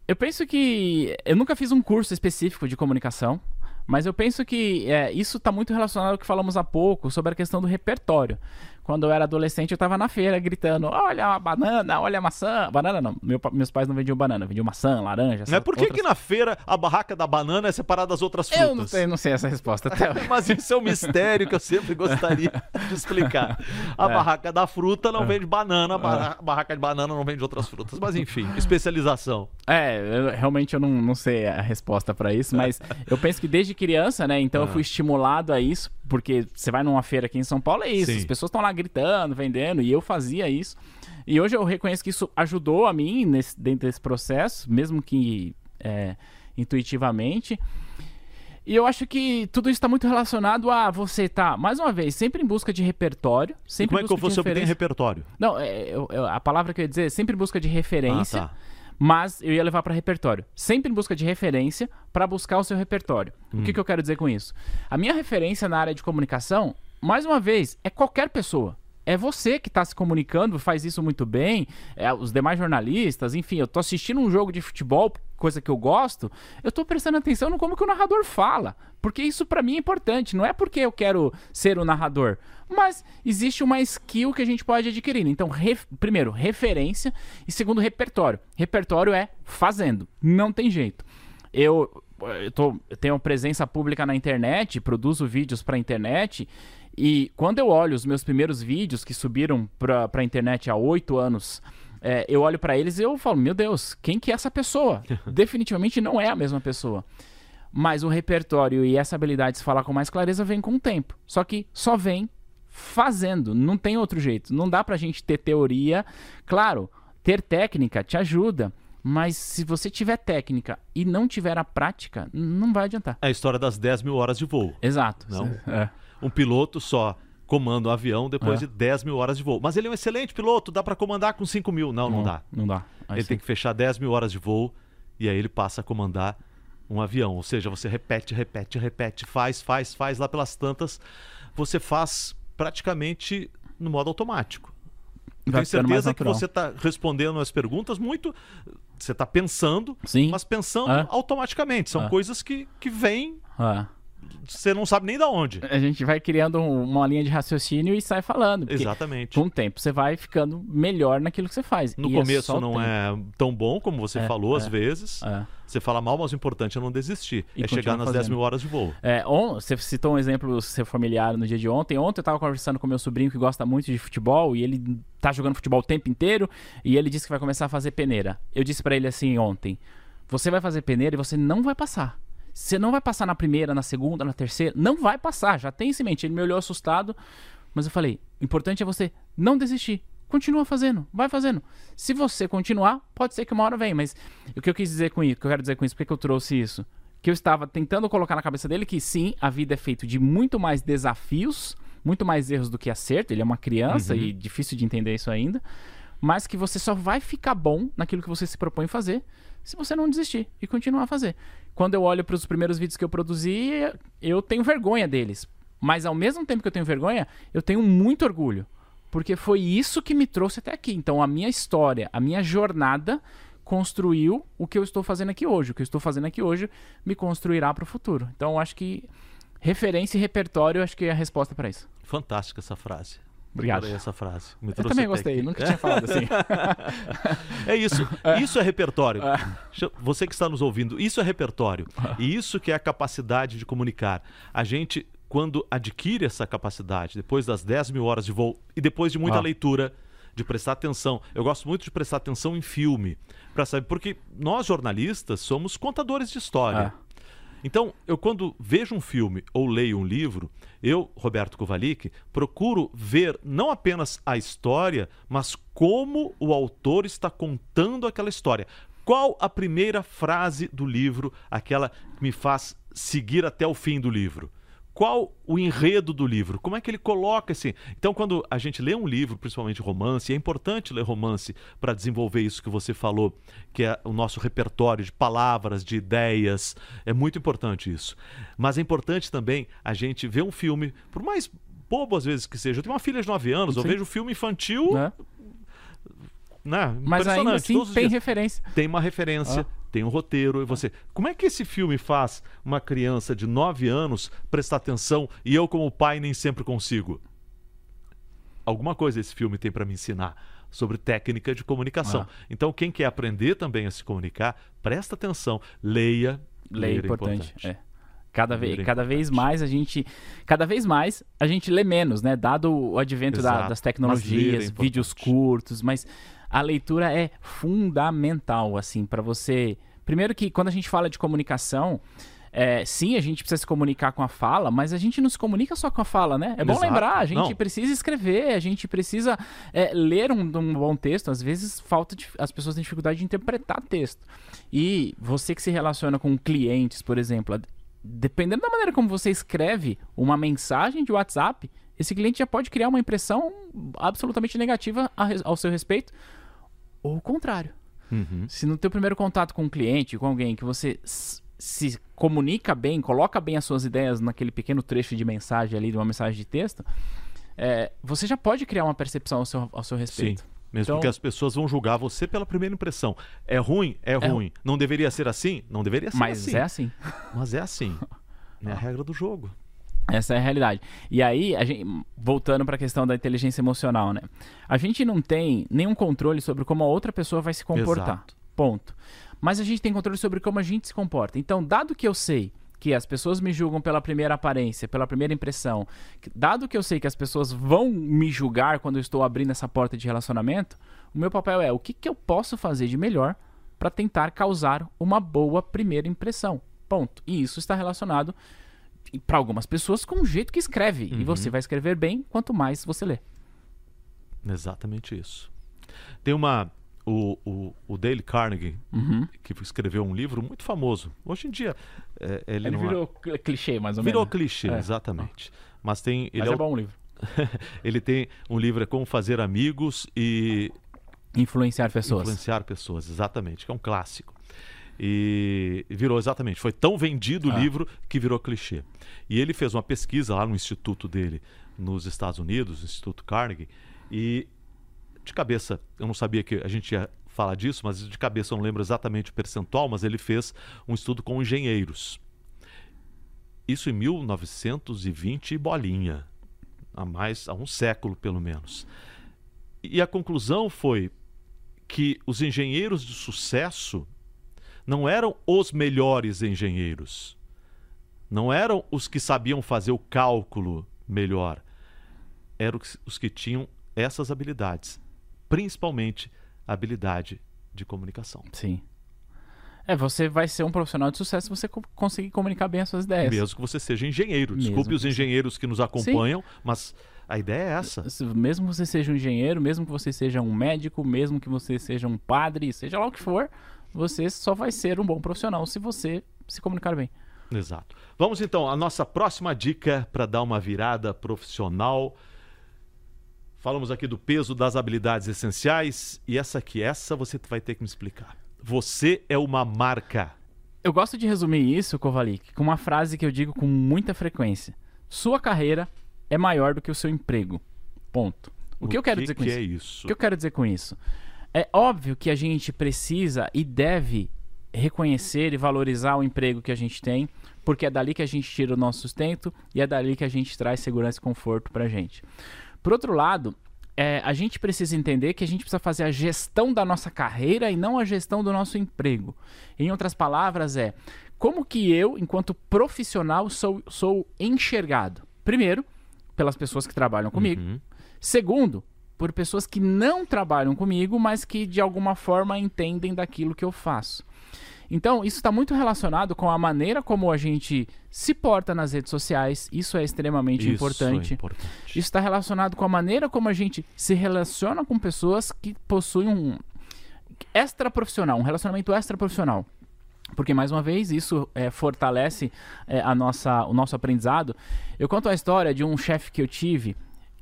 Eu penso que eu nunca fiz um curso específico de comunicação, mas eu penso que é, isso está muito relacionado ao que falamos há pouco sobre a questão do repertório quando eu era adolescente, eu tava na feira gritando: olha a banana, olha a maçã. Banana não, Meu, meus pais não vendiam banana, vendiam maçã, laranja. Mas por que, outras... que na feira a barraca da banana é separada das outras frutas? Eu não sei, não sei essa resposta até <laughs> Mas isso é um mistério que eu sempre gostaria <laughs> de explicar. A é. barraca da fruta não é. vende banana, a é. barraca de banana não vende outras frutas. Mas enfim, especialização. É, eu, realmente eu não, não sei a resposta para isso, mas eu penso que desde criança, né? Então eu fui estimulado a isso porque você vai numa feira aqui em São Paulo, é isso. Sim. As pessoas estão lá gritando, vendendo, e eu fazia isso. E hoje eu reconheço que isso ajudou a mim nesse, dentro desse processo, mesmo que é, intuitivamente. E eu acho que tudo isso está muito relacionado a você estar, tá, mais uma vez, sempre em busca de repertório. Sempre e como é que você obtém repertório? Não, é, eu, eu, a palavra que eu ia dizer é sempre em busca de referência. Ah, tá mas eu ia levar para repertório. Sempre em busca de referência para buscar o seu repertório. Hum. O que, hum. que eu quero dizer com isso? A minha referência na área de comunicação, mais uma vez, é qualquer pessoa. É você que está se comunicando, faz isso muito bem, é, os demais jornalistas, enfim, eu estou assistindo um jogo de futebol, coisa que eu gosto, eu tô prestando atenção no como que o narrador fala. Porque isso para mim é importante. Não é porque eu quero ser o narrador. Mas existe uma skill que a gente pode adquirir. Então, ref... primeiro, referência. E segundo, repertório. Repertório é fazendo. Não tem jeito. Eu, eu, tô, eu tenho presença pública na internet, produzo vídeos pra internet. E quando eu olho os meus primeiros vídeos que subiram pra, pra internet há oito anos é, eu olho para eles e eu falo, meu Deus, quem que é essa pessoa? <laughs> Definitivamente não é a mesma pessoa. Mas o repertório e essa habilidade de se falar com mais clareza vem com o tempo. Só que só vem fazendo, não tem outro jeito. Não dá pra gente ter teoria. Claro, ter técnica te ajuda, mas se você tiver técnica e não tiver a prática, não vai adiantar. É a história das 10 mil horas de voo. Exato. Não? É. Um piloto só comanda um avião depois É. de 10 mil horas de voo. Mas ele é um excelente piloto, dá para comandar com 5 mil. Não, não, dá. Não dá. Aí ele sim. tem que fechar 10 mil horas de voo e aí ele passa a comandar um avião. Ou seja, você repete, repete, repete, faz, faz, faz lá pelas tantas. Você faz praticamente no modo automático. Eu tenho certeza que você está respondendo as perguntas muito. Você está pensando, Sim. mas pensando É. automaticamente. São É. coisas que, que vêm, É. você não sabe nem de onde. A gente vai criando um- uma linha de raciocínio e sai falando. Exatamente. Com o tempo você vai ficando melhor naquilo que você faz. No E é começo o não tempo. é tão bom como você É, falou, às é. vezes. É. Você fala mal, mas o importante é não desistir. E é chegar nas 10 fazendo. mil horas de voo. É, on- você citou um exemplo seu familiar no dia de ontem. Ontem eu tava conversando com meu sobrinho que gosta muito de futebol e ele tá jogando futebol o tempo inteiro e ele disse que vai começar a fazer peneira. Eu disse pra ele assim ontem: você vai fazer peneira e você não vai passar. Você não vai passar na primeira, na segunda, na terceira. Não vai passar, já tem isso em mente. Ele me olhou assustado, mas eu falei: o importante é você não desistir. Continua fazendo, vai fazendo. Se você continuar, pode ser que uma hora venha. Mas o que eu quis dizer com isso, o que eu quero dizer com isso, por que eu trouxe isso? Que eu estava tentando colocar na cabeça dele que sim, a vida é feita de muito mais desafios, muito mais erros do que acerto. Ele é uma criança e difícil de entender isso ainda. Mas que você só vai ficar bom naquilo que você se propõe fazer se você não desistir e continuar a fazer. Quando eu olho para os primeiros vídeos que eu produzi, eu tenho vergonha deles. Mas ao mesmo tempo que eu tenho vergonha, eu tenho muito orgulho. Porque foi isso que me trouxe até aqui. Então a minha história, a minha jornada construiu o que eu estou fazendo aqui hoje. O que eu estou fazendo aqui hoje me construirá para o futuro. Então eu acho que referência e repertório, acho que é a resposta para isso. Fantástica essa frase. Obrigado. Adorei essa frase. Me Eu também gostei, aqui. nunca tinha falado assim. <laughs> É isso. Isso é repertório. Você que está nos ouvindo, isso é repertório. E isso que é a capacidade de comunicar. A gente, quando adquire essa capacidade, depois das 10 mil horas de voo e depois de muita Ah. leitura, de prestar atenção. Eu gosto muito de prestar atenção em filme. Pra saber, porque nós, jornalistas, somos contadores de história. Ah. Então, eu quando vejo um filme ou leio um livro, eu, Roberto Kovalik, procuro ver não apenas a história, mas como o autor está contando aquela história. Qual a primeira frase do livro, aquela que me faz seguir até o fim do livro? Qual o enredo do livro? Como é que ele coloca assim? Então, quando a gente lê um livro, principalmente romance, é importante ler romance para desenvolver isso que você falou, que é o nosso repertório de palavras, de ideias. É muito importante isso. Mas é importante também a gente ver um filme, por mais bobo às vezes que seja. Eu tenho uma filha de 9 anos, eu Sim. vejo filme infantil, né? né? Mas ainda assim tem referência. tem uma referência, tem um roteiro. E você. Como é que esse filme faz uma criança de 9 anos prestar atenção e eu, como pai, nem sempre consigo? Alguma coisa esse filme tem para me ensinar sobre técnica de comunicação. Ah. Então, quem quer aprender também a se comunicar, presta atenção, leia. Lei Ler é importante. É. Cada, vez, é cada vez importante. mais a gente. Cada vez mais a gente lê menos, né? Dado o advento da- das Mas tecnologias, é vídeos importante. curtos, mas a leitura é fundamental, assim, para você. Primeiro que quando a gente fala de comunicação. é, sim, a gente precisa se comunicar com a fala, mas a gente não se comunica só com a fala, né? É bom Exato. lembrar, a gente Não. precisa escrever, a gente precisa é, ler um, um bom texto. Às vezes falta de- as pessoas têm dificuldade de interpretar texto. E você que se relaciona com clientes, por exemplo, dependendo da maneira como você escreve uma mensagem de WhatsApp, esse cliente já pode criar uma impressão absolutamente negativa ao seu respeito, ou o contrário. Uhum. Se no teu primeiro contato com um cliente, com alguém que você se comunica bem, coloca bem as suas ideias naquele pequeno trecho de mensagem ali, de uma mensagem de texto, é, você já pode criar uma percepção ao seu, ao seu respeito. Mesmo Então- porque as pessoas vão julgar você pela primeira impressão. É ruim? É, ruim. Não deveria ser assim? Não deveria ser Mas assim. é assim. Mas é assim. <laughs> É a regra do jogo. Essa é a realidade. E aí, gente, voltando para a questão da inteligência emocional, né? A gente não tem nenhum controle sobre como a outra pessoa vai se comportar. Exato. Ponto. Mas a gente tem controle sobre como a gente se comporta. Então, dado que eu sei que as pessoas me julgam pela primeira aparência, pela primeira impressão, dado que eu sei que as pessoas vão me julgar quando eu estou abrindo essa porta de relacionamento, o meu papel é o que, que eu posso fazer de melhor para tentar causar uma boa primeira impressão. Ponto. E isso está relacionado para algumas pessoas com o jeito que escreve. E Uhum. você vai escrever bem quanto mais você lê. Exatamente isso. Tem uma. O, o, o Dale Carnegie, Uhum. que escreveu um livro muito famoso. Hoje em dia, é, ele, Ele é- virou cl- clichê, mais ou virou menos. clichê, É. exatamente. Mas tem. Ele, Mas é é bom o livro. <laughs> ele tem um livro é Como Fazer Amigos e Influenciar pessoas. Influenciar Pessoas, exatamente, que é um clássico. E virou exatamente, foi tão vendido o Ah. livro que virou clichê. E ele fez uma pesquisa lá no instituto dele, nos Estados Unidos, o Instituto Carnegie, e de cabeça, eu não sabia que a gente ia falar disso, mas de cabeça eu não lembro exatamente o percentual, mas ele fez um estudo com engenheiros. Isso em 1920 e bolinha, há mais, há um século pelo menos. E a conclusão foi que os engenheiros de sucesso não eram os melhores engenheiros. Não eram os que sabiam fazer o cálculo melhor. Eram os- que tinham essas habilidades, principalmente a habilidade de comunicação. Sim. É, você vai ser um profissional de sucesso se você co- conseguir comunicar bem as suas ideias. Mesmo que você seja engenheiro. Mesmo Desculpe que os engenheiros que nos acompanham, mas a ideia é essa. Mesmo que você seja um engenheiro, mesmo que você seja um médico, mesmo que você seja um padre, seja lá o que for, você só vai ser um bom profissional se você se comunicar bem. Exato. Vamos então à nossa próxima dica para dar uma virada profissional. Falamos aqui do peso das habilidades essenciais e essa aqui, essa você vai ter que me explicar. Você é uma marca. Eu gosto de resumir isso, Kovalik, com uma frase que eu digo com muita frequência. Sua carreira é maior do que o seu emprego. Ponto. O que eu quero dizer com que isso? é isso? O que eu quero dizer com isso? É óbvio que a gente precisa e deve reconhecer e valorizar o emprego que a gente tem, porque é dali que a gente tira o nosso sustento e é dali que a gente traz segurança e conforto pra gente. Por outro lado, é, a gente precisa entender que a gente precisa fazer a gestão da nossa carreira e não a gestão do nosso emprego. Em outras palavras, é como que eu, enquanto profissional, sou, sou enxergado? Primeiro, pelas pessoas que trabalham comigo. Uhum. Segundo, por pessoas que não trabalham comigo, mas que de alguma forma entendem daquilo que eu faço. Então, isso está muito relacionado com a maneira como a gente se porta nas redes sociais. Isso é extremamente Isso importante. é importante. Isso está relacionado com a maneira como a gente se relaciona com pessoas que possuem um extra profissional, um relacionamento extra profissional. Porque, mais uma vez, isso é, fortalece é, a nossa, o nosso aprendizado. Eu conto a história de um chefe que eu tive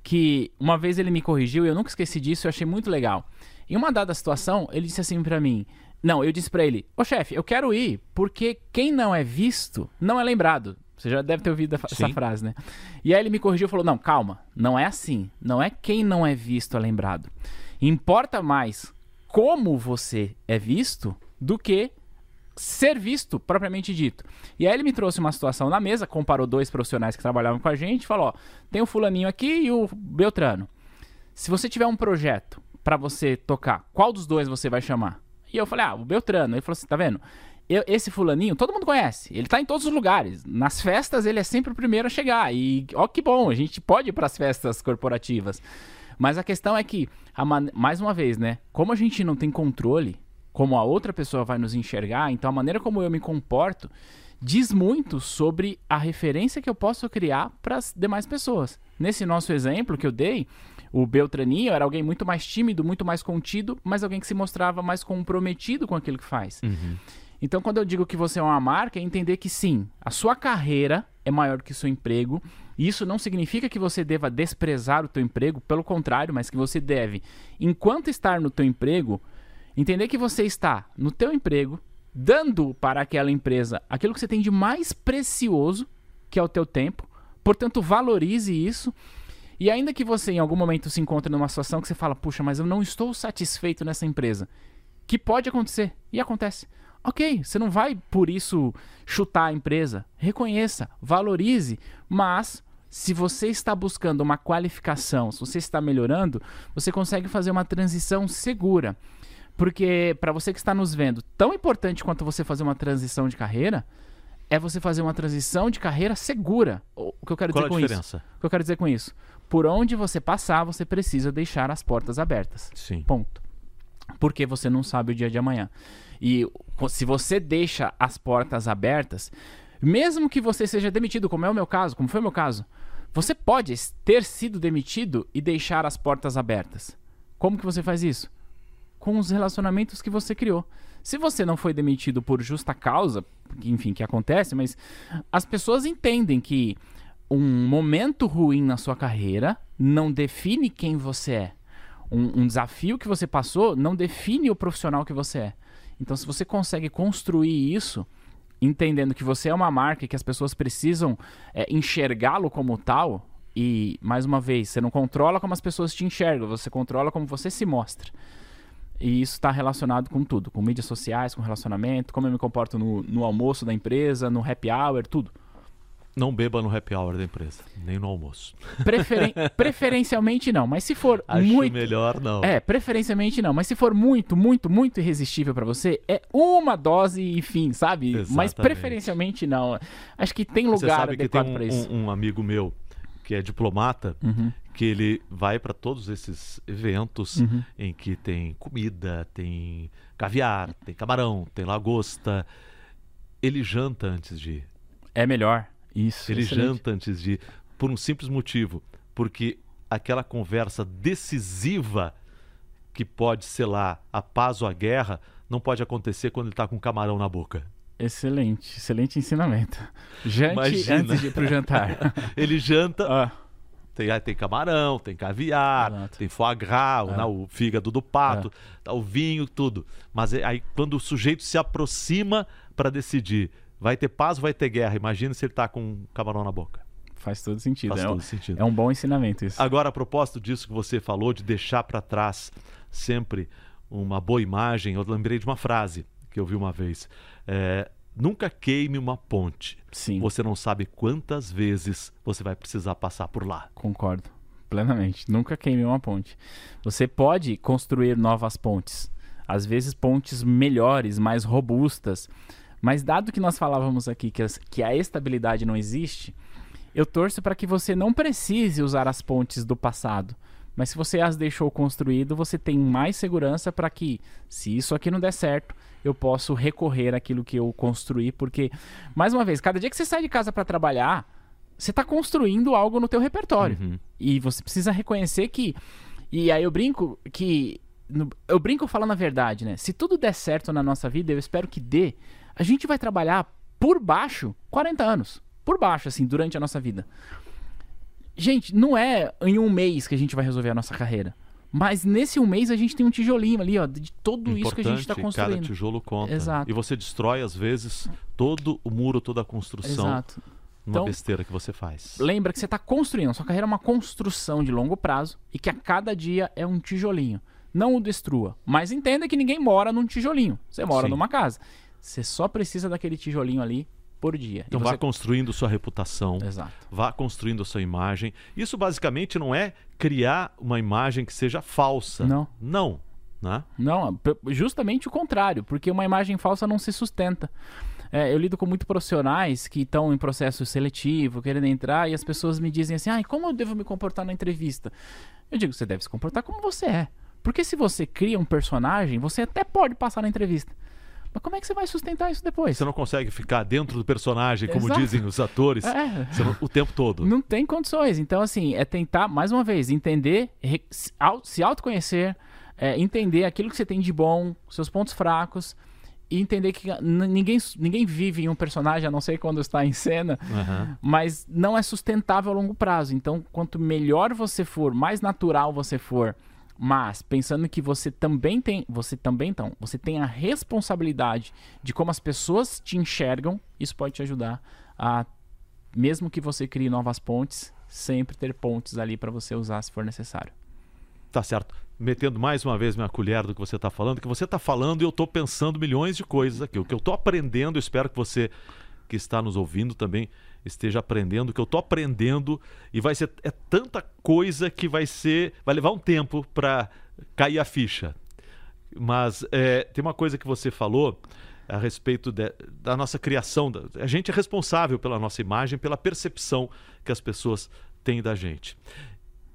que uma vez ele me corrigiu e eu nunca esqueci disso, eu achei muito legal. Em uma dada situação, ele disse assim pra mim: Não, eu disse pra ele: Ô chefe, eu quero ir porque quem não é visto não é lembrado. Você já deve ter ouvido essa Sim. frase, né? E aí ele me corrigiu e falou: Não, calma, não é assim. Não é quem não é visto é lembrado. Importa mais como você é visto do que ser visto, propriamente dito. E aí ele me trouxe uma situação na mesa, comparou dois profissionais que trabalhavam com a gente, falou, ó, tem o fulaninho aqui e o Beltrano. Se você tiver um projeto pra você tocar, qual dos dois você vai chamar? E eu falei, ah, o Beltrano. Ele falou assim, tá vendo? Eu- esse fulaninho, todo mundo conhece. Ele tá em todos os lugares. Nas festas, ele é sempre o primeiro a chegar. E ó que bom, a gente pode ir pras festas corporativas. Mas a questão é que, a mais uma vez, né? Como a gente não tem controle, como a outra pessoa vai nos enxergar, então a maneira como eu me comporto diz muito sobre a referência que eu posso criar para as demais pessoas. Nesse nosso exemplo que eu dei, o Beltraninho era alguém muito mais tímido, muito mais contido, mas alguém que se mostrava mais comprometido com aquilo que faz. Uhum. Então, quando eu digo que você é uma marca, é entender que sim, a sua carreira é maior que o seu emprego. E isso não significa que você deva desprezar o teu emprego, pelo contrário, mas que você deve, enquanto estar no teu emprego, entender que você está no teu emprego, dando para aquela empresa aquilo que você tem de mais precioso, que é o teu tempo. Portanto, valorize isso E ainda que você em algum momento se encontre numa situação que você fala, puxa, mas eu não estou satisfeito nessa empresa, que pode acontecer e acontece. Ok, você não vai por isso chutar a empresa. Reconheça, valorize, mas se você está buscando uma qualificação, se você está melhorando, você consegue fazer uma transição segura. Porque para você que está nos vendo, tão importante quanto você fazer uma transição de carreira é você fazer uma transição de carreira segura. O que eu quero Qual dizer a com diferença? isso? O que eu quero dizer com isso? Por onde você passar, você precisa deixar as portas abertas. Sim. Ponto. Porque você não sabe o dia de amanhã. E se você deixa as portas abertas, mesmo que você seja demitido, como é o meu caso, como foi o meu caso, você pode ter sido demitido e deixar as portas abertas. Como que você faz isso? Com os relacionamentos que você criou. Se você não foi demitido por justa causa, enfim, que acontece, mas as pessoas entendem que um momento ruim na sua carreira não define quem você é. Um, um, desafio que você passou não define o profissional que você é. Então, se você consegue construir isso, entendendo que você é uma marca e que as pessoas precisam é, enxergá-lo como tal, e, mais uma vez, você não controla como as pessoas te enxergam, você controla como você se mostra. E isso está relacionado com tudo, com mídias sociais, com relacionamento, como eu me comporto no, no almoço da empresa, no happy hour, tudo. Não beba no happy hour da empresa, nem no almoço. Preferen <laughs> preferencialmente não, mas se for Acho muito melhor não. É, preferencialmente não, mas se for muito, muito, muito irresistível para você, é uma dose e fim, sabe? Exatamente. Mas preferencialmente não. Acho que tem Você lugar sabe que tem adequado um, para isso. um- um amigo meu que é diplomata, Uhum, que ele vai para todos esses eventos uhum. em que tem comida, tem caviar, tem camarão, tem lagosta. Ele janta antes de ir. É melhor. Isso. Ele excelente. janta antes de ir por um simples motivo, porque aquela conversa decisiva que pode selar a paz ou a guerra não pode acontecer quando ele está com um camarão na boca. Excelente, excelente ensinamento. Jante Imagina. antes de ir pro jantar. <laughs> Ele janta, Ah, tem, aí tem camarão, tem caviar, Exato. tem foie gras, o- É. né, o fígado do pato, tá, o vinho, tudo. Mas é- aí quando o sujeito se aproxima para decidir, vai ter paz ou vai ter guerra? Imagina se ele está com um camarão na boca. faz todo sentido. Faz é, um- todo sentido. é um bom ensinamento isso. Agora, a propósito disso que você falou, de deixar para trás sempre uma boa imagem, eu lembrei de uma frase que eu vi uma vez. É, Nunca queime uma ponte. Sim, Você não sabe quantas vezes você vai precisar passar por lá. concordo. Plenamente. Nunca queime uma ponte. Você pode construir novas pontes. Às vezes pontes melhores, mais robustas. Mas dado que nós falávamos aqui que, as- que a estabilidade não existe, eu torço para que você não precise usar as pontes do passado. Mas se você as deixou construído, você tem mais segurança para que, se isso aqui não der certo, eu posso recorrer àquilo que eu construí, porque, mais uma vez, cada dia que você sai de casa para trabalhar, você está construindo algo no teu repertório. Uhum. E você precisa reconhecer que. E aí eu brinco que. no- Eu brinco falando a verdade, né? Se tudo der certo na nossa vida, eu espero que dê. A gente vai trabalhar por baixo 40 anos. Por baixo, assim, durante a nossa vida. Gente, não é em um mês que a gente vai resolver a nossa carreira. Mas nesse um mês a gente tem um tijolinho ali, ó, de tudo isso que a gente está Importante, cada construindo. tijolo conta. Exato. E você destrói, às vezes, todo o muro, toda a construção Exato. numa Então, besteira que você faz. Lembra que você está construindo. Sua carreira é uma construção de longo prazo e que a cada dia é um tijolinho. Não o destrua. Mas entenda que ninguém mora num tijolinho. Você mora Sim. numa casa. Você só precisa daquele tijolinho ali por dia. Então você... vá construindo sua reputação, Exato. vá construindo a sua imagem. Isso basicamente não é criar uma imagem que seja falsa. Não. Não. Né? Não, justamente o contrário, porque uma imagem falsa não se sustenta. É, eu lido com muitos profissionais que estão em processo seletivo, querendo entrar, e as pessoas me dizem assim: ah, como eu devo me comportar na entrevista? Eu digo: você deve se comportar como você é. Porque se você cria um personagem, você até pode passar na entrevista. Mas como é que você vai sustentar isso depois? Você não consegue ficar dentro do personagem, como Exato. dizem os atores, É. não- o tempo todo. Não tem condições. Então, assim, é tentar, mais uma vez, entender, se au- se autoconhecer, é, entender aquilo que você tem de bom, seus pontos fracos, e entender que ninguém, ninguém vive em um personagem, a não ser quando está em cena, Aham. mas não é sustentável a longo prazo. Então, quanto melhor você for, mais natural você for, mas pensando que você também tem, você também então, você tem a responsabilidade de como as pessoas te enxergam, isso pode te ajudar a mesmo que você crie novas pontes, sempre ter pontes ali para você usar se for necessário. Tá certo. Metendo mais uma vez minha colher do que você está falando, que você está falando e eu estou pensando milhões de coisas aqui. O que eu estou aprendendo, espero que você que está nos ouvindo também esteja aprendendo, que eu estou aprendendo e vai ser é tanta coisa que vai ser, vai levar um tempo para cair a ficha. Mas é, tem uma coisa que você falou a respeito de, da nossa criação. A gente é responsável pela nossa imagem, pela percepção que as pessoas têm da gente.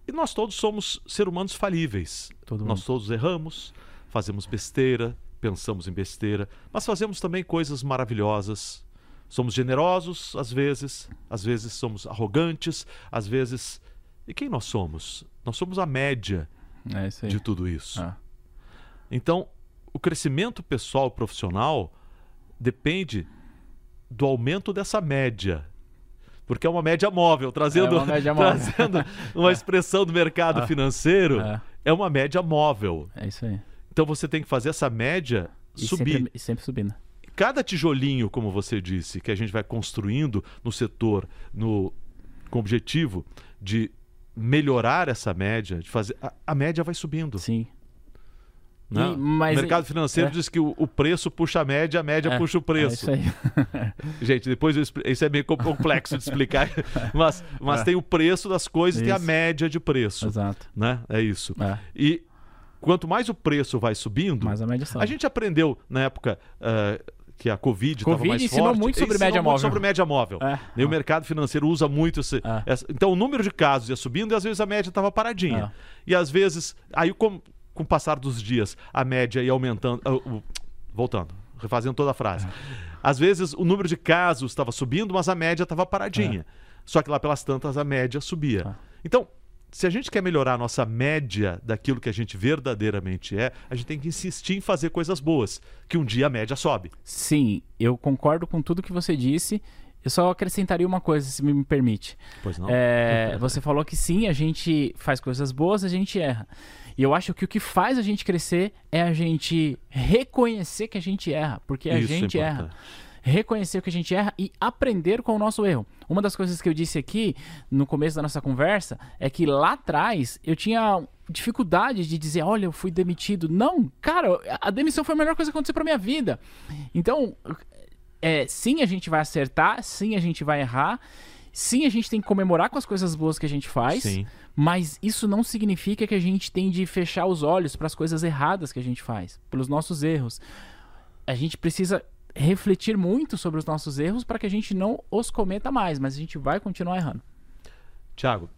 E nós todos somos seres humanos falíveis. Todo nós mundo. todos erramos, fazemos besteira, pensamos em besteira, mas fazemos também coisas maravilhosas. Somos generosos às vezes, às vezes somos arrogantes, às vezes. E quem nós somos? Nós somos a média É de tudo isso. Ah, Então, o crescimento pessoal profissional depende do aumento dessa média. Porque é uma média móvel, trazendo, É uma média móvel. <laughs> trazendo uma <laughs> expressão do mercado Ah. financeiro, é, é uma média móvel. é isso aí. Então você tem que fazer essa média E subir. sempre, e sempre subindo. Cada tijolinho, como você disse, que a gente vai construindo no setor, no, com o objetivo de melhorar essa média, de fazer. A, a média vai subindo. Sim. né? E- mas o mercado financeiro é. diz que o, o preço puxa a média, a média É, puxa o É preço. isso aí. <laughs> Gente, depois eu expli- isso é meio com- complexo de explicar, <laughs> mas, mas É. tem o preço das coisas e tem a média de preço, Exato. né? É isso. É, E quanto mais o preço vai subindo, mas a média sobe. a gente aprendeu na época eh, que a Covid estava Covid mais ensinou forte, muito sobre ensinou média muito móvel. sobre média móvel. É. E o mercado financeiro usa muito esse, É. essa- então o número de casos ia subindo e às vezes a média estava paradinha. É. E às vezes, aí com, com o passar dos dias, a média ia aumentando. ah, o- voltando, refazendo toda a frase. Às vezes o número de casos estava subindo, mas a média estava paradinha. Só que lá pelas tantas a média subia. É. Então, se a gente quer melhorar a nossa média daquilo que a gente verdadeiramente é, a gente tem que insistir em fazer coisas boas, que um dia a média sobe. Sim, eu concordo com tudo que você disse. Eu só acrescentaria uma coisa, se me permite. Pois não? É, você falou que sim, a gente faz coisas boas, a gente erra. E eu acho que o que faz a gente crescer é a gente reconhecer que a gente erra, porque a Isso é gente erra. Reconhecer que a gente erra e aprender com o nosso erro. Uma das coisas que eu disse aqui no começo da nossa conversa é que lá atrás eu tinha dificuldade de dizer, olha, eu fui demitido. Não, cara, a demissão foi a melhor coisa que aconteceu pra minha vida. Então, é, sim, a gente vai acertar, sim, a gente vai errar, sim, a gente tem que comemorar com as coisas boas que a gente faz, Sim. mas isso não significa que a gente tem de fechar os olhos para as coisas erradas que a gente faz, pelos nossos erros. A gente precisa refletir muito sobre os nossos erros para que a gente não os cometa mais, mas a gente vai continuar errando. Tiago,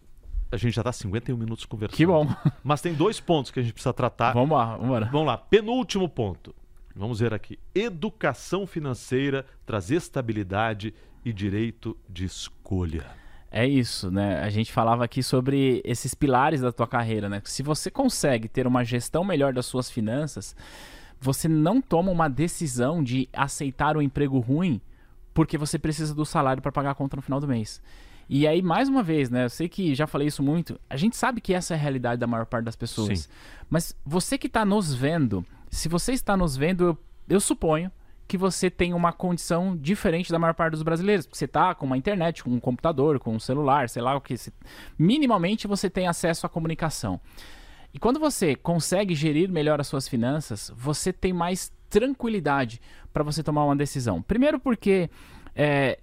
a gente já está 51 minutos conversando. Que bom. Mas tem dois pontos que a gente precisa tratar. Vamos lá, vamos embora. Vamos lá, penúltimo ponto. Vamos ver aqui. Educação financeira traz estabilidade e direito de escolha. É isso, né? A gente falava aqui sobre esses pilares da tua carreira, né? Se você consegue ter uma gestão melhor das suas finanças, você não toma uma decisão de aceitar o emprego ruim porque você precisa do salário para pagar a conta no final do mês. E aí, mais uma vez, né? Eu sei que já falei isso muito. A gente sabe que essa é a realidade da maior parte das pessoas. Sim. Mas você que está nos vendo, se você está nos vendo, eu, eu suponho que você tem uma condição diferente da maior parte dos brasileiros. Porque você está com uma internet, com um computador, com um celular, sei lá o que. Minimamente você tem acesso à comunicação. E quando você consegue gerir melhor as suas finanças, você tem mais tranquilidade para você tomar uma decisão. Primeiro porque é,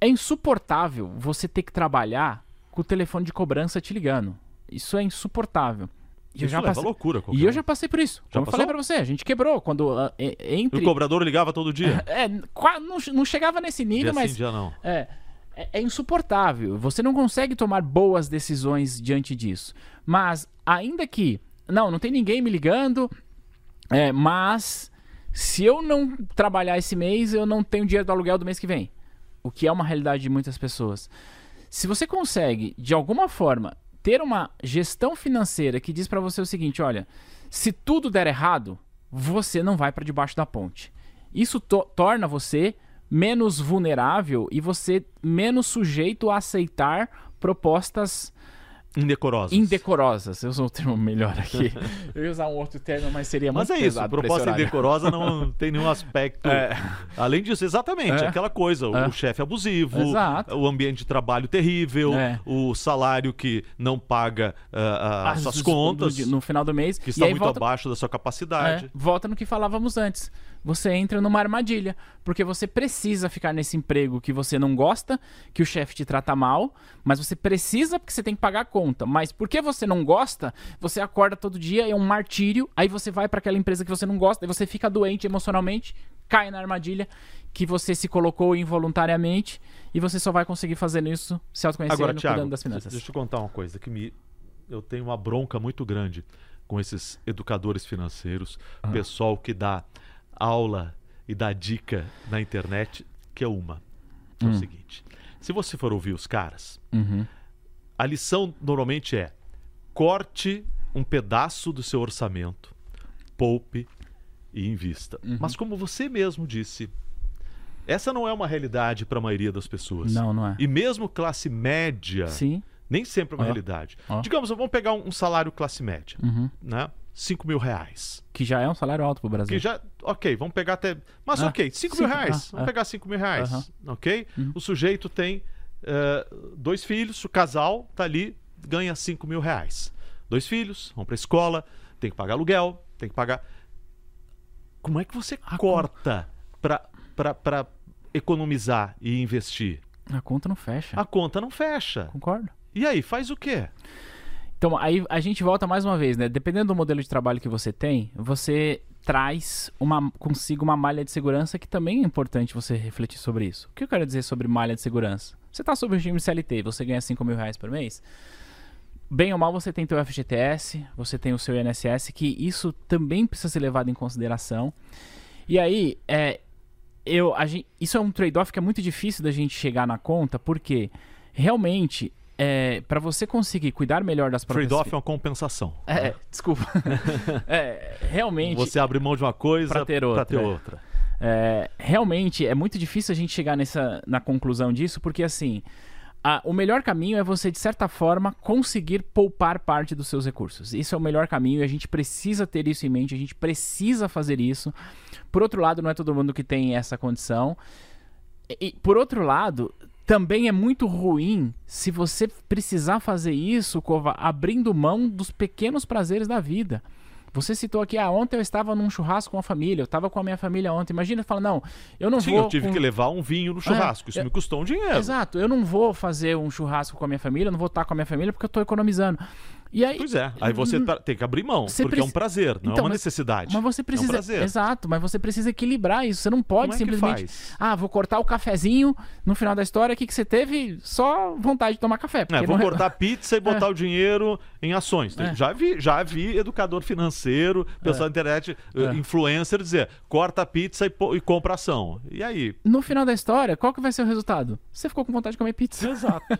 é insuportável você ter que trabalhar com o telefone de cobrança te ligando. Isso é insuportável. E eu Isso já leva passei- loucura. qualquer e eu já passei por isso. Já Como eu falei passou? você, a gente quebrou quando E entre o cobrador ligava todo dia? <laughs> é, não, não chegava nesse nível, dia mas sim, dia não. é, é, é insuportável. Você não consegue tomar boas decisões diante disso. Mas, ainda que. Não, não tem ninguém me ligando. é, mas, se eu não trabalhar esse mês, eu não tenho dinheiro do aluguel do mês que vem. O que é uma realidade de muitas pessoas. Se você consegue, de alguma forma, ter uma gestão financeira que diz pra você o seguinte: olha, se tudo der errado, você não vai pra debaixo da ponte. Isso to- torna você menos vulnerável e você menos sujeito a aceitar propostas Indecorosas. indecorosas. Eu uso um termo melhor aqui. Eu ia usar um outro termo, mas seria Mas muito é isso, proposta indecorosa não <laughs> tem nenhum aspecto. É. Além disso, exatamente, É. aquela coisa, o É. chefe abusivo, Exato. o ambiente de trabalho terrível, É. o salário que não paga ah, as As- suas contas, do- no final do mês. que está muito volta, abaixo da sua capacidade. é, volta no que falávamos antes. Você entra numa armadilha, porque você precisa ficar nesse emprego que você não gosta, que o chefe te trata mal, mas você precisa porque você tem que pagar a conta. Mas porque você não gosta, você acorda todo dia, é um martírio, aí você vai para aquela empresa que você não gosta, aí você fica doente emocionalmente, cai na armadilha que você se colocou involuntariamente e você só vai conseguir fazer isso se autoconhecendo, Agora, Thiago, cuidando das finanças. deixa eu te contar uma coisa que me eu tenho uma bronca muito grande com esses educadores financeiros, pessoal que dá aula e dá dica na internet, que é uma. É o Hum. seguinte, se você for ouvir os caras, Uhum. a lição normalmente é corte um pedaço do seu orçamento, poupe e invista. Uhum. Mas como você mesmo disse, essa não é uma realidade para a maioria das pessoas. Não, não é. E mesmo classe média, Sim. nem sempre é uma realidade. Digamos, vamos pegar um, um salário classe média, Uhum. né? 5 mil reais. Que já é um salário alto pro Brasil. Que já, ok, vamos pegar até. Mas Ah, ok, 5 mil reais. ah, vamos ah. pegar 5 mil reais. Ok? Uhum. O sujeito tem eh, dois filhos, o casal tá ali, ganha 5 mil reais. Dois filhos, vão pra escola, tem que pagar aluguel, tem que pagar. Como é que você corta pra economizar e investir? A conta não fecha. A conta não fecha. Concordo. E aí, faz o quê? Então, aí a gente volta mais uma vez, né? Dependendo do modelo de trabalho que você tem, você traz uma, consigo uma malha de segurança que também é importante você refletir sobre isso. O que eu quero dizer sobre malha de segurança? Você está sob o regime CLT, você ganha 5 mil reais por mês. Bem ou mal, você tem teu FGTS, você tem o seu INSS, que isso também precisa ser levado em consideração. E aí, é, eu, a gen- isso é um trade-off que é muito difícil da gente chegar na conta, porque realmente, é, para você conseguir cuidar melhor das próprias... Trade-off é uma compensação. É, <laughs> desculpa. <laughs> é, realmente, Você abre mão de uma coisa Pra ter outra, ter é. outra. é, realmente é muito difícil a gente chegar nessa, na conclusão disso, porque assim, o melhor caminho é você, de certa forma, conseguir poupar parte dos seus recursos. Isso é o melhor caminho e a gente precisa ter isso em mente, a gente precisa fazer isso. Por outro lado, não é todo mundo que tem essa condição. E, por outro lado, também é muito ruim se você precisar fazer isso, Cova, abrindo mão dos pequenos prazeres da vida. Você citou aqui, ah, ontem eu estava num churrasco com a família, eu estava com a minha família ontem. Imagina, fala, não, eu não Sim, vou. eu tive com- que levar um vinho no churrasco. Isso eu- me custou um dinheiro. Exato, eu não vou fazer um churrasco com a minha família, eu não vou estar com a minha família porque eu estou economizando. E aí, Pois é. Aí você tá- tem que abrir mão, porque é um preci- prazer, não é Então, uma mas- necessidade. mas você É um precisa. exato, mas você precisa equilibrar isso. Você não pode Como é simplesmente. faz? Ah, vou cortar o cafezinho no final da história. O que, que você teve? Só vontade de tomar café. É, vou não é- cortar <laughs> pizza e botar o dinheiro em ações. É. Já vi, já vi educador financeiro, pessoal da internet, eh, É. influencer dizer, corta pizza e, e compra ação. E aí? No final da história, qual que vai ser o resultado? Você ficou com vontade de comer pizza. Exato. <laughs>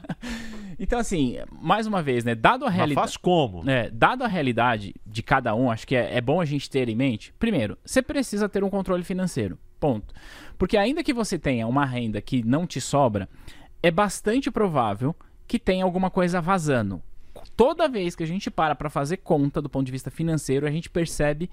Então, assim, mais uma vez, né? Dado a realidade. Como? É, dado a realidade de cada um, acho que é, é bom a gente ter em mente. Primeiro, você precisa ter um controle financeiro. Ponto. Porque ainda que você tenha uma renda que não te sobra, é bastante provável que tenha alguma coisa vazando. Toda vez que a gente para para fazer conta do ponto de vista financeiro, a gente percebe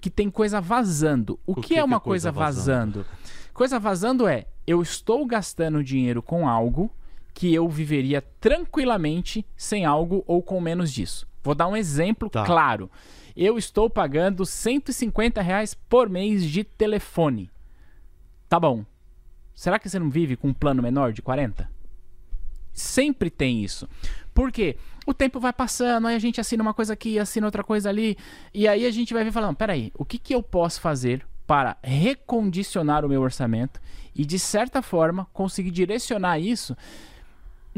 que tem coisa vazando. O, O que, que é uma coisa coisa vazando? Coisa vazando é eu estou gastando dinheiro com algo que eu viveria tranquilamente sem algo ou com menos disso. Vou dar um exemplo Tá. claro. Eu estou pagando 150 reais por mês de telefone. Tá bom. Será que você não vive com um plano menor de 40? Sempre tem isso. Por quê? O tempo vai passando, aí a gente assina uma coisa aqui, assina outra coisa ali, e aí a gente vai ver falando, peraí, o que, que eu posso fazer para recondicionar o meu orçamento e, de certa forma, conseguir direcionar isso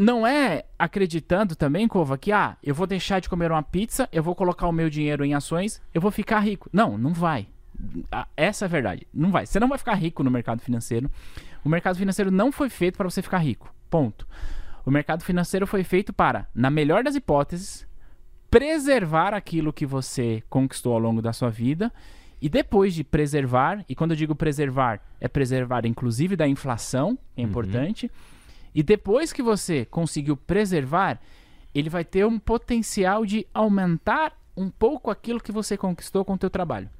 não é acreditando também, Cova, que ah, eu vou deixar de comer uma pizza, eu vou colocar o meu dinheiro em ações, eu vou ficar rico. Não, não vai. Essa é a verdade. Não vai. Você não vai ficar rico no mercado financeiro. O mercado financeiro não foi feito para você ficar rico. Ponto. O mercado financeiro foi feito para, na melhor das hipóteses, preservar aquilo que você conquistou ao longo da sua vida e depois de preservar, e quando eu digo preservar, é preservar inclusive da inflação, é importante. E depois que você conseguiu preservar, ele vai ter um potencial de aumentar um pouco aquilo que você conquistou com o teu trabalho.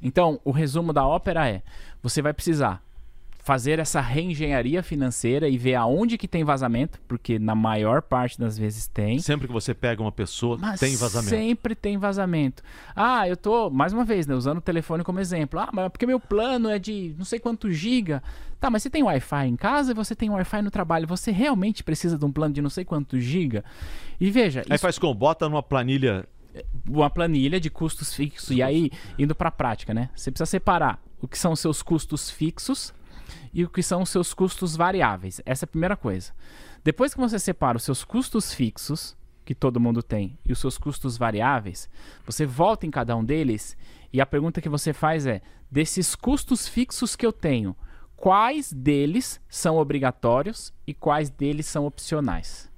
Então, o resumo da ópera é: você vai precisar fazer essa reengenharia financeira e ver aonde que tem vazamento, porque na maior parte das vezes tem. Sempre que você pega uma pessoa, Mas tem vazamento. Sempre tem vazamento. Ah, eu tô, mais uma vez, né, usando o telefone como exemplo. Ah, mas é porque meu plano é de não sei quanto giga. Tá, mas você tem Wi-Fi em casa e você tem Wi-Fi no trabalho. Você realmente precisa de um plano de não sei quanto giga? E veja, Aí isso faz como? Bota numa planilha. uma planilha de custos fixos. E aí, indo para a prática, né? Você precisa separar o que são os seus custos fixos e o que são os seus custos variáveis. Essa é a primeira coisa. Depois que você separa os seus custos fixos, que todo mundo tem, e os seus custos variáveis, você volta em cada um deles e a pergunta que você faz é: desses custos fixos que eu tenho, quais deles são obrigatórios e quais deles são opcionais?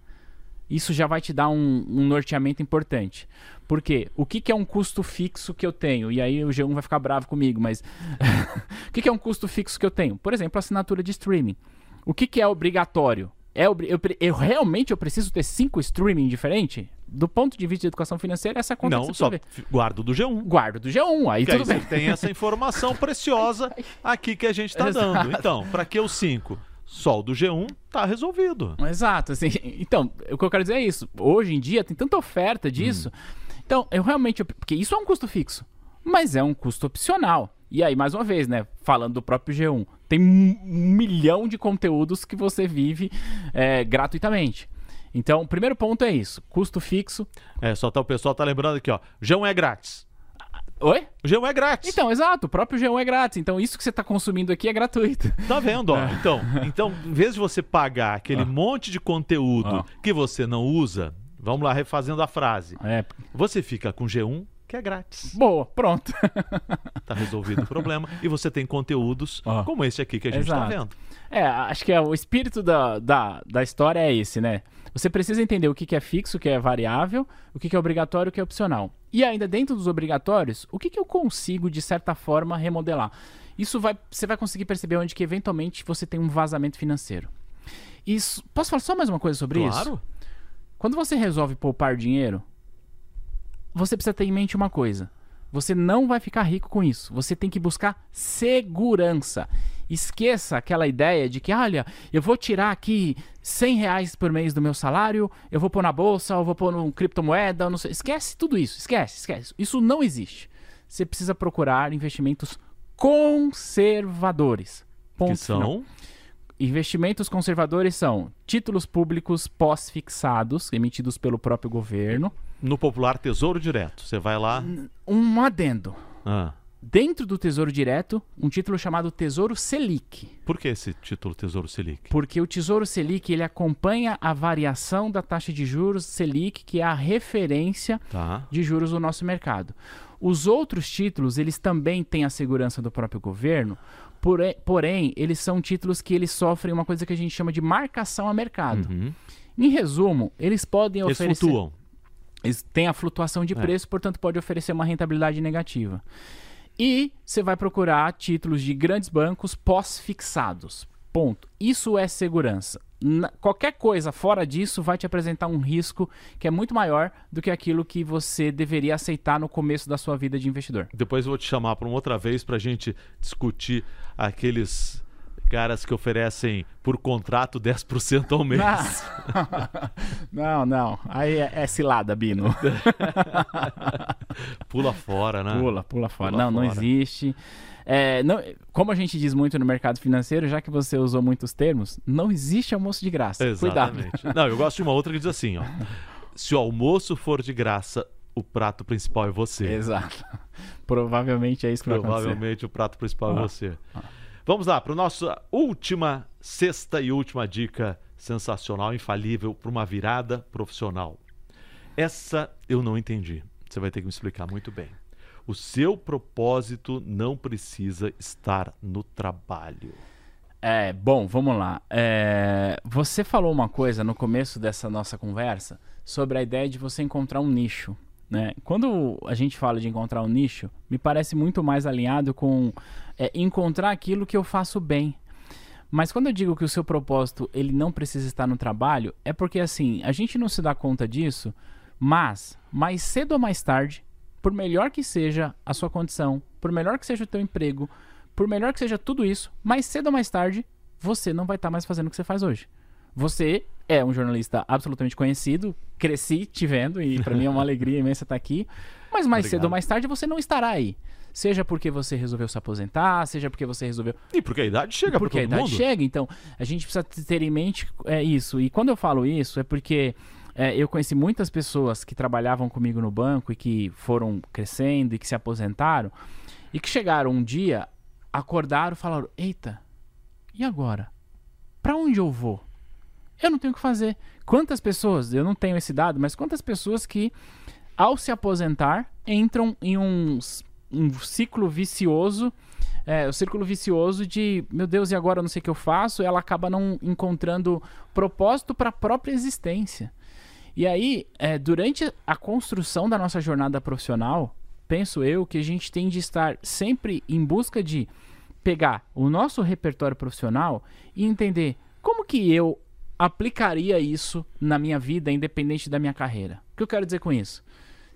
Isso já vai te dar um, um norteamento importante. Porque o que, que é um custo fixo que eu tenho? E aí o G1 vai ficar bravo comigo, mas <laughs> o que, que é um custo fixo que eu tenho? Por exemplo, assinatura de streaming. O que, que é obrigatório? É obri- eu, eu realmente eu preciso ter cinco streaming diferentes? Do ponto de vista de educação financeira, essa conta Não, você só guardo do G1. Guardo do G1, aí Que aí tudo você bem. tem essa informação <laughs> preciosa aqui que a gente está dando. Então, para que o 5? Só o do G1 tá resolvido. Exato, assim. Então, o que eu quero dizer é isso. Hoje em dia tem tanta oferta disso. Então, eu realmente. Porque isso é um custo fixo, mas é um custo opcional. E aí, mais uma vez, né? Falando do próprio G1, tem um milhão de conteúdos que você vive é, gratuitamente. Então, o primeiro ponto é isso: custo fixo. É, só tá o pessoal tá lembrando aqui, ó. G1 é grátis. Oi? O G1 é grátis. Então, exato, o próprio G1 é grátis. Então, isso que você está consumindo aqui é gratuito. Tá vendo, ó? <laughs> Então, então, em vez de você pagar aquele monte de conteúdo Ah. que você não usa, vamos lá refazendo a frase. É, Você fica com G1, que é grátis. boa, pronto. Tá resolvido o problema. E você tem conteúdos <laughs> Ah. como esse aqui que a gente tá Exato. vendo. É, acho que é, o espírito da, da, da história é esse, né? Você precisa entender o que, que é fixo, o que é variável, o que, que é obrigatório, o que é opcional. E ainda dentro dos obrigatórios, o que, que eu consigo, de certa forma, remodelar? Isso vai, você vai conseguir perceber onde que eventualmente você tem um vazamento financeiro. Isso, posso falar só mais uma coisa sobre isso? Claro. Quando você resolve poupar dinheiro, você precisa ter em mente uma coisa. Você não vai ficar rico com isso. Você tem que buscar segurança. Esqueça aquela ideia de que, olha, eu vou tirar aqui 100 reais por mês do meu salário, eu vou pôr na bolsa, eu vou pôr num criptomoeda, não sei. Esquece tudo isso. Esquece, esquece. Isso não existe. Você precisa procurar investimentos conservadores. Ponto Que final. são. Investimentos conservadores são títulos públicos pós-fixados, emitidos pelo próprio governo. No popular Tesouro Direto. Você vai lá. Um adendo. Ah, Dentro do Tesouro Direto, um título chamado Tesouro Selic. por que esse título Tesouro Selic? Porque o Tesouro Selic ele acompanha a variação da taxa de juros Selic, que é a referência Tá. de juros do nosso mercado. Os outros títulos, eles também têm a segurança do próprio governo, pore- porém, eles são títulos que eles sofrem uma coisa que a gente chama de marcação a mercado. Uhum. Em resumo, eles podem Eles oferecer. flutuam. Têm a flutuação de É. preço, portanto, pode oferecer uma rentabilidade negativa. E você vai procurar títulos de grandes bancos pós-fixados. Ponto. Isso é segurança. Na- qualquer coisa fora disso vai te apresentar um risco que é muito maior do que aquilo que você deveria aceitar no começo da sua vida de investidor. Depois eu vou te chamar para uma outra vez para a gente discutir aqueles caras que oferecem por contrato 10% ao mês. <laughs> não, não. Aí é, é cilada, Bino. <laughs> Pula fora, né? Pula, pula fora. Pula não, não fora. existe. É, não, como a gente diz muito no mercado financeiro, já que você usou muitos termos, não existe almoço de graça. Cuidado. Exatamente. Não, eu gosto de uma outra que diz assim, ó. Se o almoço for de graça, o prato principal é você. Exato. <laughs> Provavelmente é isso que vai acontecer. Provavelmente o prato principal é Ah. Vamos lá, para nossa última, sexta e última dica sensacional, infalível para uma virada profissional. Essa eu não entendi. Você vai ter que me explicar muito bem. O seu propósito não precisa estar no trabalho. É, bom, vamos lá. É, você falou uma coisa no começo dessa nossa conversa sobre a ideia de você encontrar um nicho. Né? Quando a gente fala de encontrar um nicho, me parece muito mais alinhado com é, encontrar aquilo que eu faço bem. Mas quando eu digo que o seu propósito ele não precisa estar no trabalho, é porque assim, a gente não se dá conta disso, mas mais cedo ou mais tarde, por melhor que seja a sua condição, por melhor que seja o teu emprego, por melhor que seja tudo isso, mais cedo ou mais tarde, você não vai estar mais fazendo o que você faz hoje. Você é um jornalista absolutamente conhecido, cresci te vendo e para mim é uma <laughs> alegria imensa estar aqui, mas mais Obrigado. cedo ou mais tarde você não estará aí. Seja porque você resolveu se aposentar, seja porque você resolveu. E porque a idade chega Porque a idade mundo. chega. Então, a gente precisa ter em mente é, isso. E quando eu falo isso, é porque é, eu conheci muitas pessoas que trabalhavam comigo no banco e que foram crescendo e que se aposentaram e que chegaram um dia, acordaram e falaram: Eita, e agora? Para onde eu vou? Eu não tenho o que fazer. Quantas pessoas, eu não tenho esse dado, mas quantas pessoas que, ao se aposentar, entram em uns um ciclo vicioso. É, o círculo vicioso de, meu Deus, e agora eu não sei o que eu faço, ela acaba não encontrando propósito para a própria existência. E aí, é, durante a construção da nossa jornada profissional, penso eu que a gente tem de estar sempre em busca de pegar o nosso repertório profissional e entender como que eu aplicaria isso na minha vida, independente da minha carreira. O que eu quero dizer com isso?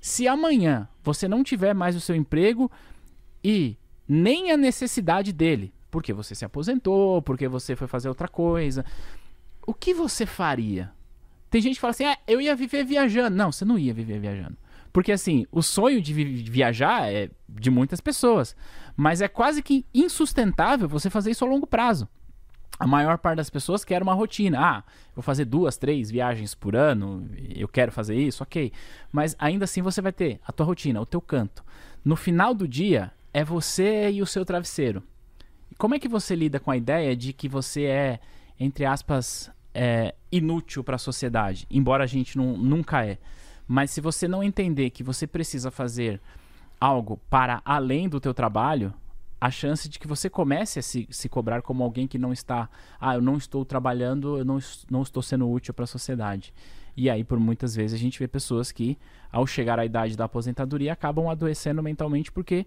Se amanhã você não tiver mais o seu emprego e nem a necessidade dele, porque você se aposentou, porque você foi fazer outra coisa, o que você faria? Tem gente que fala assim: ah, eu ia viver viajando. Não, você não ia viver viajando. Porque assim, o sonho de viajar é de muitas pessoas, mas é quase que insustentável você fazer isso a longo prazo a maior parte das pessoas quer uma rotina. Ah, vou fazer duas, três viagens por ano, eu quero fazer isso, ok. Mas ainda assim você vai ter a tua rotina, o teu canto. No final do dia, é você e o seu travesseiro. Como é que você lida com a ideia de que você é, entre aspas, é, inútil para a sociedade? Embora a gente não, nunca é. Mas se você não entender que você precisa fazer algo para além do teu trabalho, a chance de que você comece a se, se cobrar como alguém que não está, ah, eu não estou trabalhando, eu não, não estou sendo útil para a sociedade. E aí, por muitas vezes, a gente vê pessoas que, ao chegar à idade da aposentadoria, acabam adoecendo mentalmente porque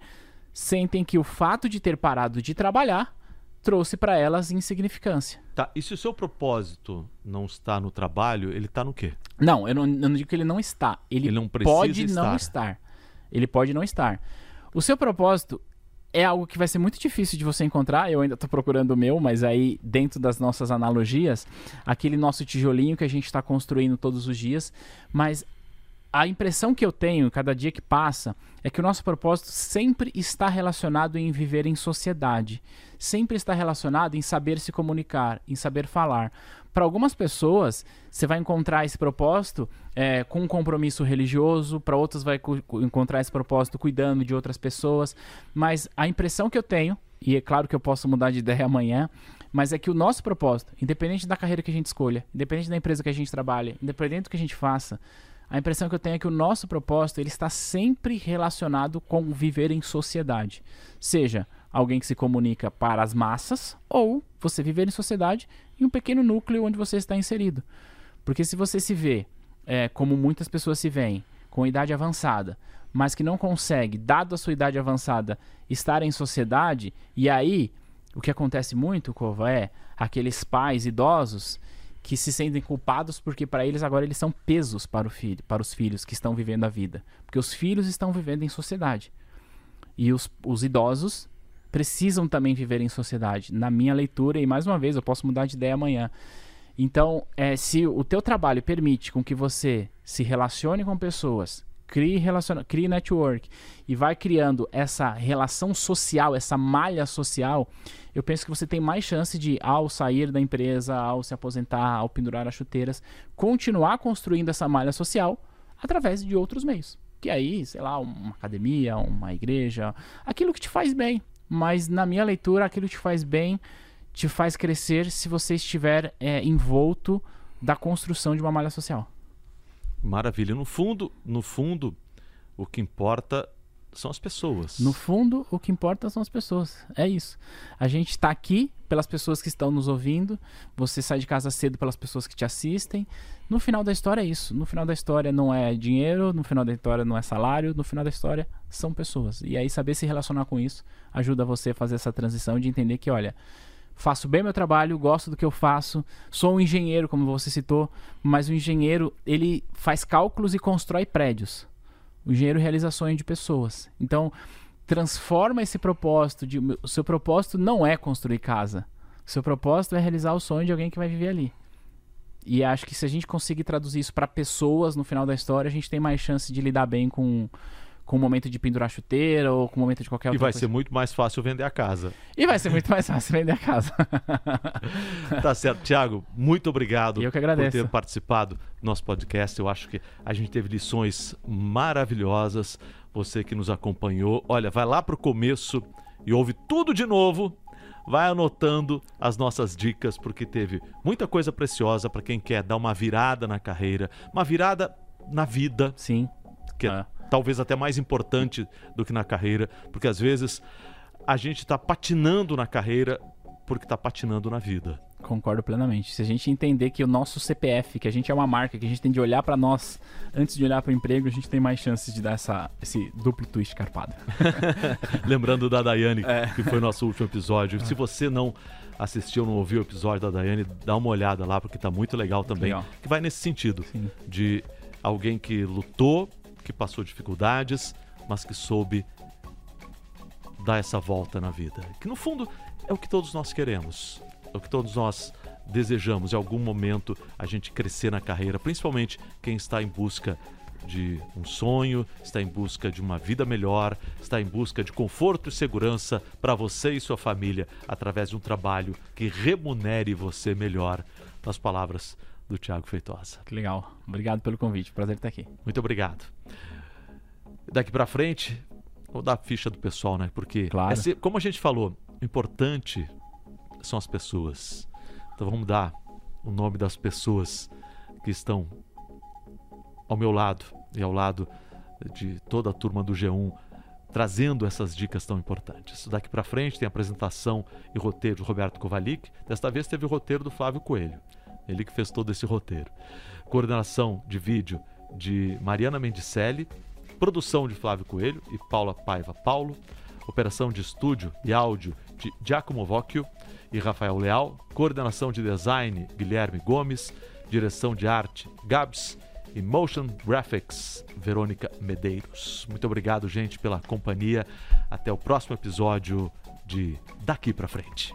sentem que o fato de ter parado de trabalhar trouxe para elas insignificância. Tá, e se o seu propósito não está no trabalho, ele está no quê? Não, eu não, eu não digo que ele não está. Ele, ele não pode estar. não estar. Ele pode não estar. O seu propósito, é algo que vai ser muito difícil de você encontrar. Eu ainda estou procurando o meu, mas aí, dentro das nossas analogias, aquele nosso tijolinho que a gente está construindo todos os dias. Mas a impressão que eu tenho, cada dia que passa, é que o nosso propósito sempre está relacionado em viver em sociedade, sempre está relacionado em saber se comunicar, em saber falar. Para algumas pessoas, você vai encontrar esse propósito é, com um compromisso religioso, para outras vai encontrar esse propósito cuidando de outras pessoas, mas a impressão que eu tenho, e é claro que eu posso mudar de ideia amanhã, mas é que o nosso propósito, independente da carreira que a gente escolha, independente da empresa que a gente trabalha, independente do que a gente faça, a impressão que eu tenho é que o nosso propósito ele está sempre relacionado com viver em sociedade. Seja alguém que se comunica para as massas ou você viver em sociedade um pequeno núcleo onde você está inserido. Porque se você se vê, é, como muitas pessoas se veem, com idade avançada, mas que não consegue, dado a sua idade avançada, estar em sociedade, e aí o que acontece muito, Cova, é aqueles pais idosos que se sentem culpados porque para eles agora eles são pesos para, o filho, para os filhos que estão vivendo a vida. Porque os filhos estão vivendo em sociedade. E os, os idosos precisam também viver em sociedade. Na minha leitura, e mais uma vez, eu posso mudar de ideia amanhã. Então, é, se o teu trabalho permite com que você se relacione com pessoas, crie, relaciona crie network e vai criando essa relação social, essa malha social, eu penso que você tem mais chance de, ao sair da empresa, ao se aposentar, ao pendurar as chuteiras, continuar construindo essa malha social através de outros meios. Que aí, sei lá, uma academia, uma igreja, aquilo que te faz bem. Mas na minha leitura, aquilo te faz bem te faz crescer se você estiver é, envolto da construção de uma malha social. Maravilha. No fundo, no fundo, o que importa são as pessoas. No fundo, o que importa são as pessoas. É isso. A gente está aqui pelas pessoas que estão nos ouvindo. Você sai de casa cedo pelas pessoas que te assistem. No final da história é isso. No final da história não é dinheiro, no final da história não é salário, no final da história são pessoas. E aí saber se relacionar com isso ajuda você a fazer essa transição de entender que, olha, faço bem meu trabalho, gosto do que eu faço, sou um engenheiro, como você citou, mas o engenheiro, ele faz cálculos e constrói prédios. O engenheiro realiza sonho de pessoas. Então, transforma esse propósito de o seu propósito não é construir casa. O seu propósito é realizar o sonho de alguém que vai viver ali. E acho que se a gente conseguir traduzir isso para pessoas no final da história, a gente tem mais chance de lidar bem com com o momento de pendurar chuteira ou com o momento de qualquer outra E vai coisa. ser muito mais fácil vender a casa. E vai ser muito mais fácil vender a casa. <laughs> Tá certo. Tiago, muito obrigado Eu que por agradeço. ter participado do nosso podcast. Eu acho que a gente teve lições maravilhosas. Você que nos acompanhou. Olha, vai lá pro começo e ouve tudo de novo. Vai anotando as nossas dicas, porque teve muita coisa preciosa para quem quer dar uma virada na carreira, uma virada na vida, Sim. que é É. talvez até mais importante do que na carreira, porque às vezes a gente está patinando na carreira porque está patinando na vida. Concordo plenamente. Se a gente entender que o nosso CPF, que a gente é uma marca, que a gente tem de olhar pra nós antes de olhar para o emprego, a gente tem mais chances de dar essa, esse duplo twist carpado. <laughs> Lembrando da Daiane, É. que foi o nosso último episódio. Se você não assistiu, não ouviu o episódio da Daiane, dá uma olhada lá, porque tá muito legal também. Legal. Que vai nesse sentido, Sim. de alguém que lutou, que passou dificuldades, mas que soube dar essa volta na vida. Que no fundo é o que todos nós queremos, é o que todos nós desejamos. Em algum momento a gente crescer na carreira, principalmente quem está em busca de um sonho, está em busca de uma vida melhor, está em busca de conforto e segurança para você e sua família através de um trabalho que remunere você melhor. Nas palavras do Tiago Feitosa. Que legal. Obrigado pelo convite. Prazer estar aqui. Muito obrigado. Daqui pra frente, vou dar a ficha do pessoal, né? Porque, Claro. como a gente falou, o importante são as pessoas. Então vamos dar o nome das pessoas que estão ao meu lado e ao lado de toda a turma do G1 trazendo essas dicas tão importantes. Daqui pra frente tem a apresentação e roteiro de Roberto Kovalik. Desta vez teve o roteiro do Flávio Coelho. Ele que fez todo esse roteiro. Coordenação de vídeo de Mariana Mendicelli, produção de Flávio Coelho e Paula Paiva Paulo, operação de estúdio e áudio de Giacomo Vocchio e Rafael Leal, coordenação de design Guilherme Gomes, direção de arte Gabs e motion graphics Verônica Medeiros. Muito obrigado, gente, pela companhia. Até o próximo episódio de Daqui pra frente.